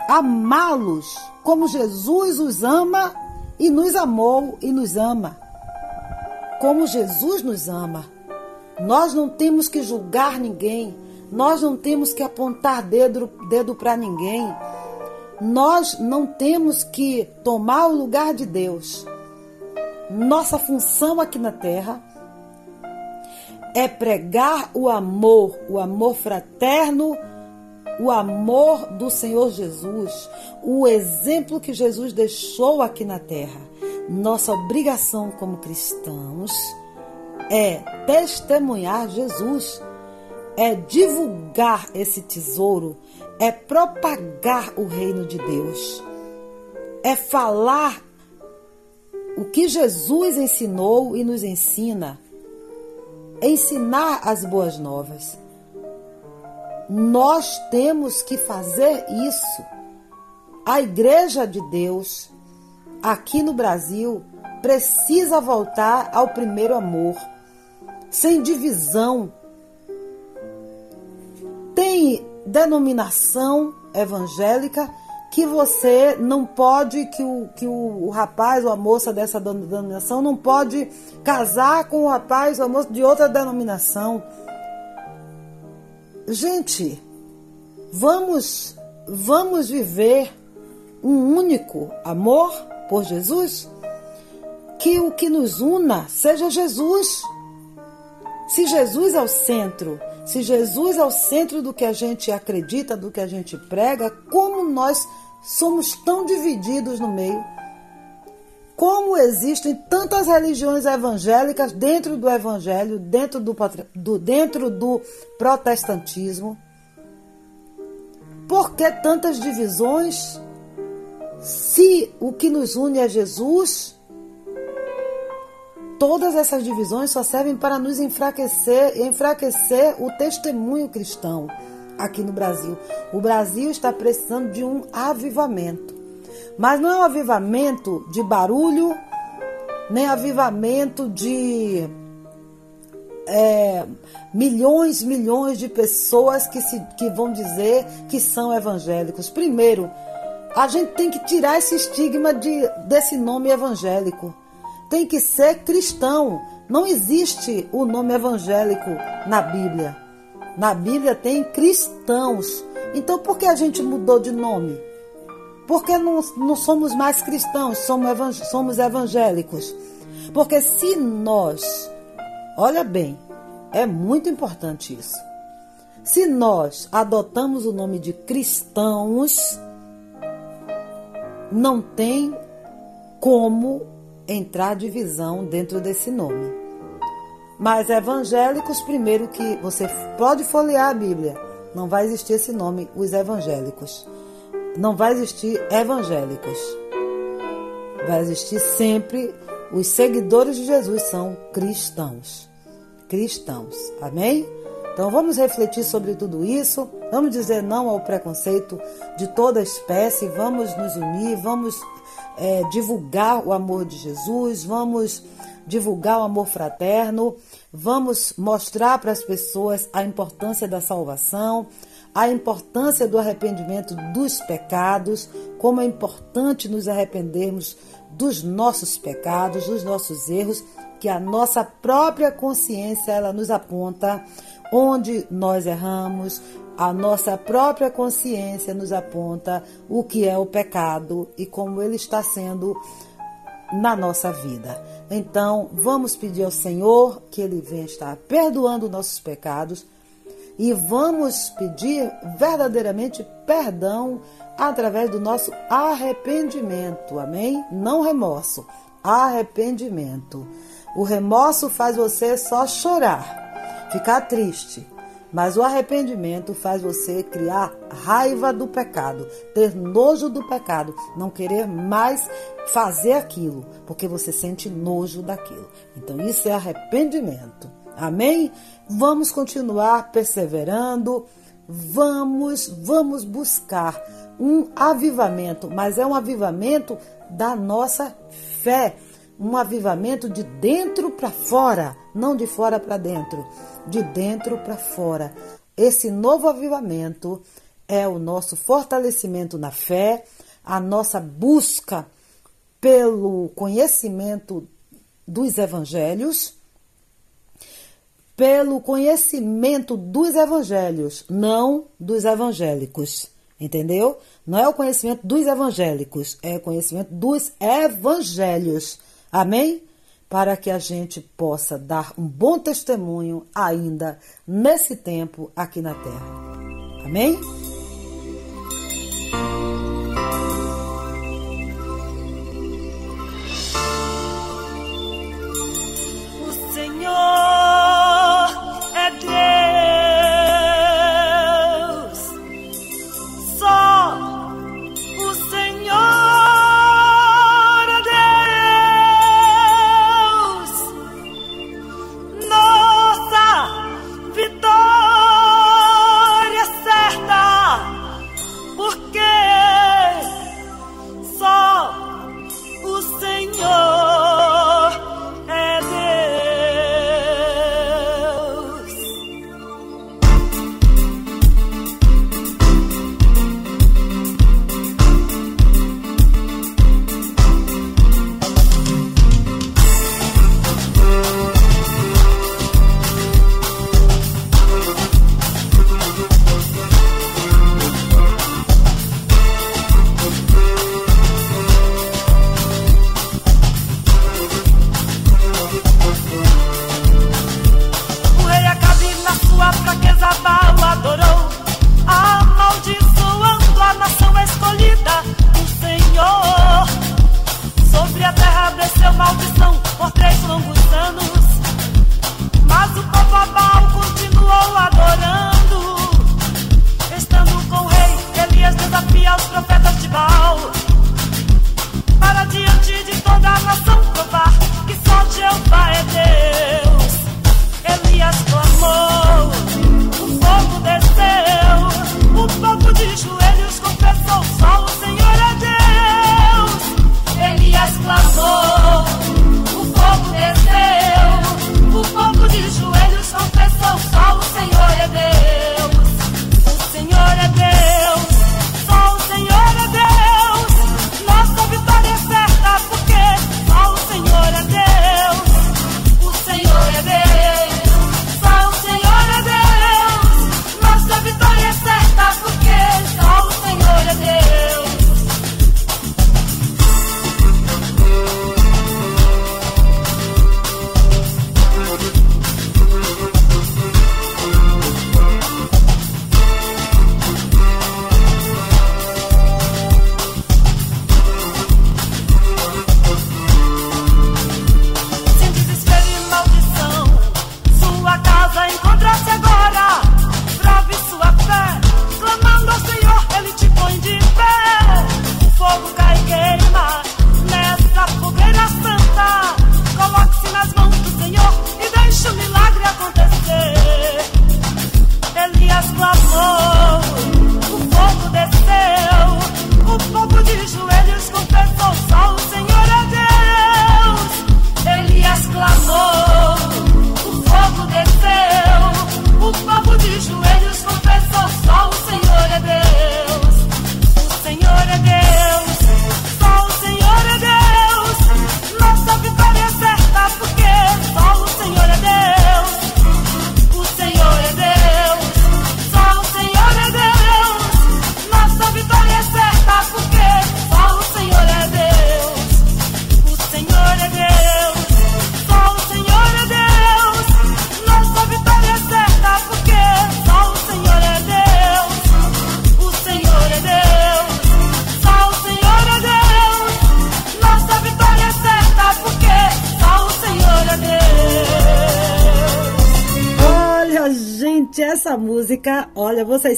amá-los como Jesus os ama e nos amou e nos ama. Como Jesus nos ama. Nós não temos que julgar ninguém, nós não temos que apontar dedo, dedo para ninguém. Nós não temos que tomar o lugar de Deus. Nossa função aqui na terra é pregar o amor, o amor fraterno, o amor do Senhor Jesus, o exemplo que Jesus deixou aqui na terra. Nossa obrigação como cristãos é testemunhar Jesus é divulgar esse tesouro, é propagar o reino de Deus, é falar o que Jesus ensinou e nos ensina, é ensinar as boas novas. Nós temos que fazer isso. A Igreja de Deus, aqui no Brasil, precisa voltar ao primeiro amor, sem divisão, tem denominação evangélica que você não pode, que o, que o, o rapaz ou a moça dessa denominação não pode casar com o rapaz ou a moça de outra denominação. Gente, vamos, vamos viver um único amor por Jesus? Que o que nos una seja Jesus. Se Jesus é o centro, se Jesus é o centro do que a gente acredita, do que a gente prega, como nós somos tão divididos no meio? Como existem tantas religiões evangélicas dentro do evangelho, dentro do, do, dentro do protestantismo? Por que tantas divisões? Se o que nos une é Jesus, Todas essas divisões só servem para nos enfraquecer enfraquecer o testemunho cristão, aqui no Brasil. O Brasil está precisando de um avivamento. Mas não é um avivamento de barulho, nem avivamento de é, milhões, milhões de pessoas que, se, que vão dizer que são evangélicos. Primeiro, a gente tem que tirar esse estigma de, desse nome evangélico. Tem que ser cristão. Não existe o nome evangélico na Bíblia. Na Bíblia tem cristãos. Então por que a gente mudou de nome? Porque não, não somos mais cristãos, somos, somos evangélicos. Porque se nós, olha bem, é muito importante isso. Se nós adotamos o nome de cristãos, não tem como entrar divisão dentro desse nome. Mas evangélicos, primeiro que você pode folhear a Bíblia, não vai existir esse nome, os evangélicos. Não vai existir evangélicos. Vai existir sempre os seguidores de Jesus são cristãos. Cristãos. Amém? Então vamos refletir sobre tudo isso, vamos dizer não ao preconceito de toda espécie, vamos nos unir, vamos é, divulgar o amor de Jesus, vamos divulgar o amor fraterno, vamos mostrar para as pessoas a importância da salvação, a importância do arrependimento dos pecados, como é importante nos arrependermos dos nossos pecados, dos nossos erros, que a nossa própria consciência ela nos aponta onde nós erramos, a nossa própria consciência nos aponta o que é o pecado e como ele está sendo na nossa vida. Então, vamos pedir ao Senhor que ele venha estar perdoando nossos pecados e vamos pedir verdadeiramente perdão através do nosso arrependimento. Amém? Não remorso, arrependimento. O remorso faz você só chorar, ficar triste. Mas o arrependimento faz você criar raiva do pecado, ter nojo do pecado, não querer mais fazer aquilo, porque você sente nojo daquilo. Então isso é arrependimento. Amém? Vamos continuar perseverando, vamos, vamos buscar um avivamento, mas é um avivamento da nossa fé um avivamento de dentro para fora, não de fora para dentro, de dentro para fora. Esse novo avivamento é o nosso fortalecimento na fé, a nossa busca pelo conhecimento dos evangelhos, pelo conhecimento dos evangelhos, não dos evangélicos. Entendeu? Não é o conhecimento dos evangélicos, é o conhecimento dos evangelhos. Amém? Para que a gente possa dar um bom testemunho ainda nesse tempo aqui na terra. Amém?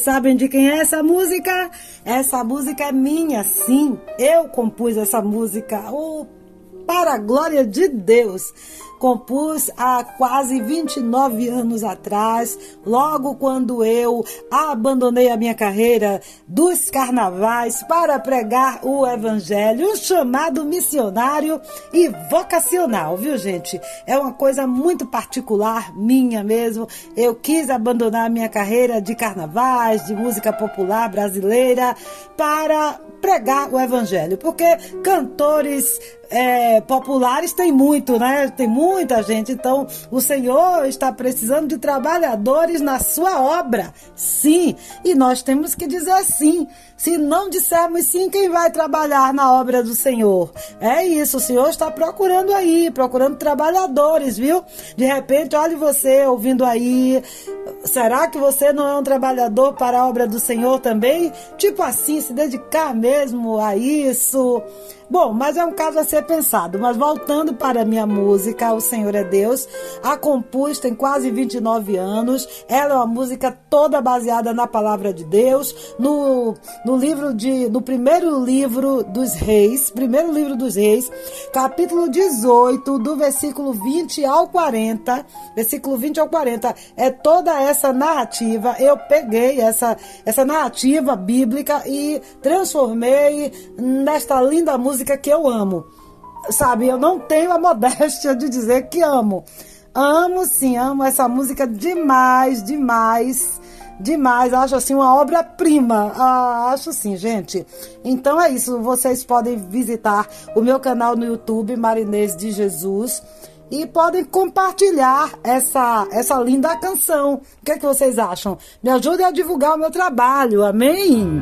Vocês sabem de quem é essa música? Essa música é minha, sim. Eu compus essa música. Oh, para a glória de Deus compus há quase 29 anos atrás, logo quando eu abandonei a minha carreira dos carnavais para pregar o evangelho, um chamado missionário e vocacional, viu, gente? É uma coisa muito particular minha mesmo. Eu quis abandonar a minha carreira de carnavais, de música popular brasileira para pregar o evangelho, porque cantores é, populares tem muito, né? Tem muita gente. Então, o Senhor está precisando de trabalhadores na sua obra. Sim. E nós temos que dizer sim. Se não dissermos sim, quem vai trabalhar na obra do Senhor? É isso, o Senhor está procurando aí, procurando trabalhadores, viu? De repente, olhe você ouvindo aí. Será que você não é um trabalhador para a obra do Senhor também? Tipo assim, se dedicar mesmo a isso. Bom, mas é um caso a ser pensado. Mas voltando para a minha música, O Senhor é Deus, a compus tem quase 29 anos. Ela é uma música toda baseada na palavra de Deus, no, no livro de, no primeiro livro dos reis, primeiro livro dos reis, capítulo 18, do versículo 20 ao 40, versículo 20 ao 40, é toda essa narrativa. Eu peguei essa, essa narrativa bíblica e transformei nesta linda música música que eu amo. Sabe, eu não tenho a <laughs> modéstia de dizer que amo. Amo sim, amo essa música demais, demais, demais. Acho assim uma obra-prima. Ah, acho sim, gente. Então é isso. Vocês podem visitar o meu canal no YouTube, Marinês de Jesus. E podem compartilhar essa, essa linda canção. O que, é que vocês acham? Me ajudem a divulgar o meu trabalho. Amém?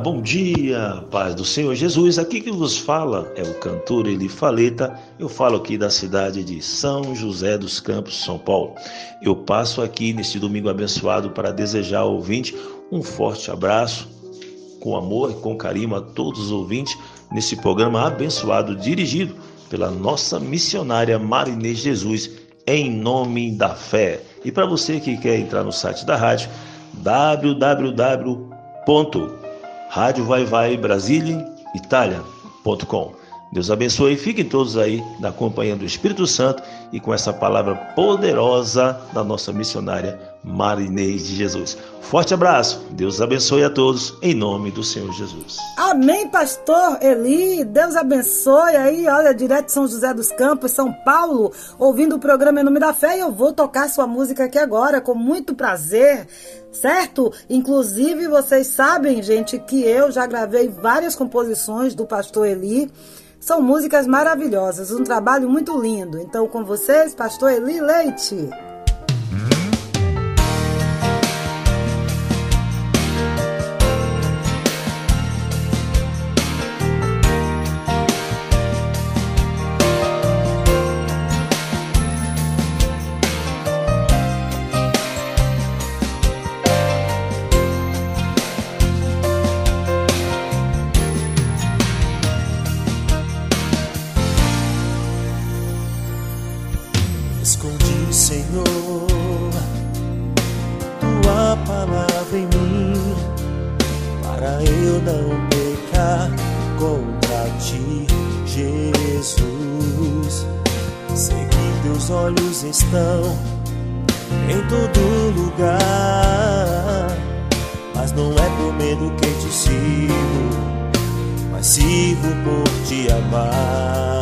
Bom dia, paz do Senhor Jesus. Aqui que vos fala é o cantor Eli Faleta. Eu falo aqui da cidade de São José dos Campos, São Paulo. Eu passo aqui neste domingo abençoado para desejar ao ouvinte um forte abraço, com amor e com carinho a todos os ouvintes nesse programa abençoado dirigido pela nossa missionária Marinês Jesus, em nome da fé. E para você que quer entrar no site da rádio, www.radiovaivaibrasiliaitália.com. Deus abençoe e fiquem todos aí na companhia do Espírito Santo e com essa palavra poderosa da nossa missionária Marinês de Jesus. Forte abraço, Deus abençoe a todos, em nome do Senhor Jesus. Amém, pastor Eli. Deus abençoe aí, olha, direto de São José dos Campos, São Paulo, ouvindo o programa Em Nome da Fé. E eu vou tocar sua música aqui agora, com muito prazer, certo? Inclusive, vocês sabem, gente, que eu já gravei várias composições do pastor Eli. São músicas maravilhosas, um trabalho muito lindo. Então, com vocês, pastor Eli Leite. Te amar.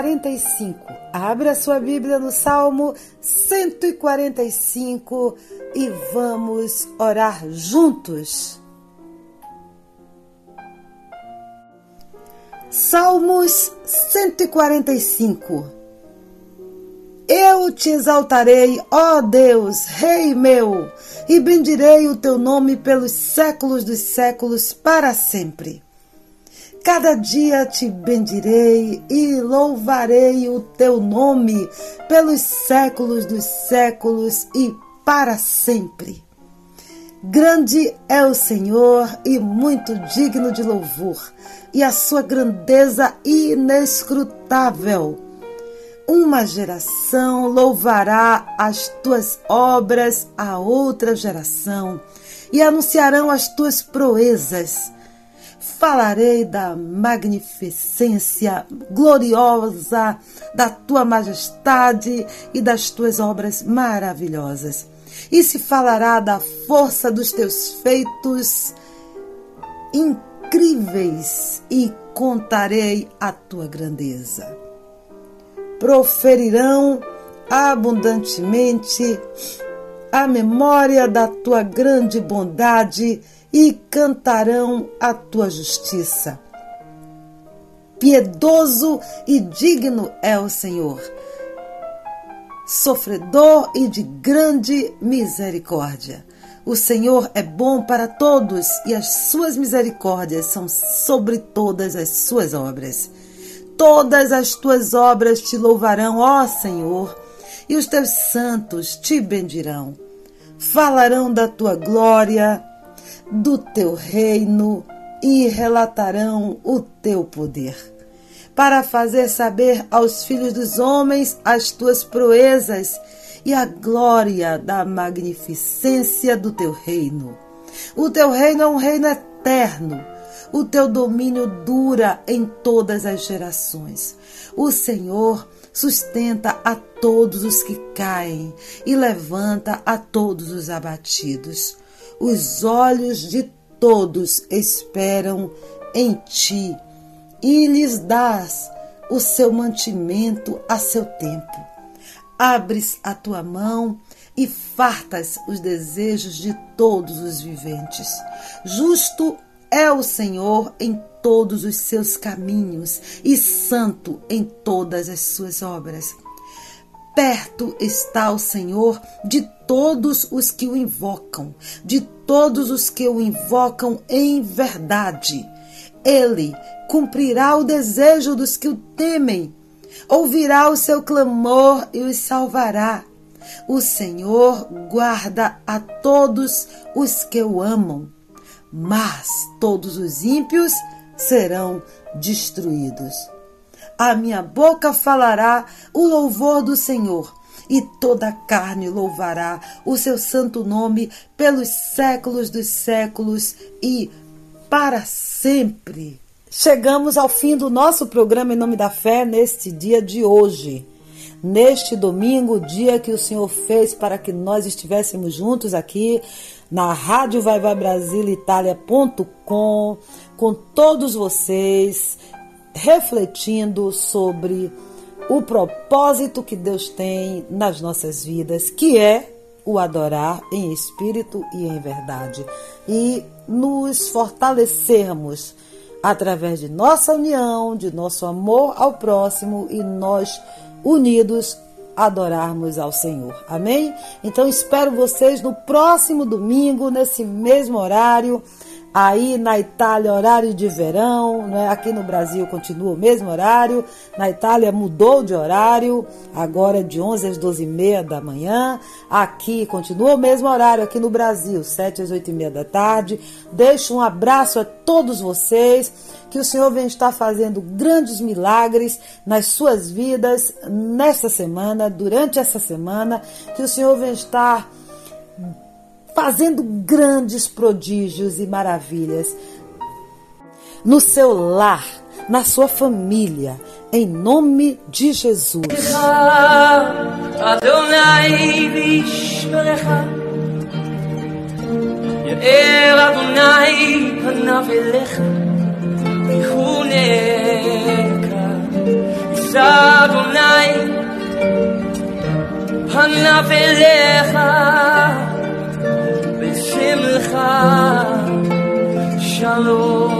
145. Abra sua Bíblia no Salmo 145 e vamos orar juntos. Salmos 145 Eu te exaltarei, ó Deus, Rei meu, e bendirei o teu nome pelos séculos dos séculos para sempre. Cada dia te bendirei e louvarei o teu nome pelos séculos dos séculos e para sempre. Grande é o Senhor e muito digno de louvor, e a sua grandeza inescrutável. Uma geração louvará as tuas obras a outra geração, e anunciarão as tuas proezas falarei da magnificência gloriosa da tua majestade e das tuas obras maravilhosas. E se falará da força dos teus feitos incríveis e contarei a tua grandeza. Proferirão abundantemente a memória da tua grande bondade e cantarão a tua justiça. Piedoso e digno é o Senhor, sofredor e de grande misericórdia. O Senhor é bom para todos e as suas misericórdias são sobre todas as suas obras. Todas as tuas obras te louvarão, ó Senhor, e os teus santos te bendirão. Falarão da tua glória do teu reino e relatarão o teu poder, para fazer saber aos filhos dos homens as tuas proezas e a glória da magnificência do teu reino. O teu reino é um reino eterno. O teu domínio dura em todas as gerações. O Senhor sustenta a todos os que caem e levanta a todos os abatidos os olhos de todos esperam em ti e lhes dás o seu mantimento a seu tempo. Abres a tua mão e fartas os desejos de todos os viventes. Justo é o Senhor em todos os seus caminhos e santo em todas as suas obras. Perto está o Senhor de todos os que o invocam, de todos os que o invocam em verdade. Ele cumprirá o desejo dos que o temem, ouvirá o seu clamor e os salvará. O Senhor guarda a todos os que o amam, mas todos os ímpios serão destruídos. A minha boca falará o louvor do Senhor, e toda a carne louvará o seu santo nome pelos séculos dos séculos e para sempre. Chegamos ao fim do nosso programa em nome da fé neste dia de hoje. Neste domingo, dia que o Senhor fez para que nós estivéssemos juntos aqui na Rádio Vai Vai Brasil Itália.com com todos vocês refletindo sobre o propósito que Deus tem nas nossas vidas, que é o adorar em espírito e em verdade, e nos fortalecermos através de nossa união, de nosso amor ao próximo e nós unidos adorarmos ao Senhor. Amém? Então espero vocês no próximo domingo, nesse mesmo horário Aí na Itália, horário de verão, né? aqui no Brasil continua o mesmo horário. Na Itália mudou de horário, agora é de 11 às 12 e meia da manhã. Aqui continua o mesmo horário, aqui no Brasil, 7 às 8 e meia da tarde. Deixo um abraço a todos vocês. Que o Senhor venha estar fazendo grandes milagres nas suas vidas nesta semana, durante essa semana. Que o Senhor venha estar fazendo grandes prodígios e maravilhas no seu lar, na sua família, em nome de Jesus. פניו אליך Shalom.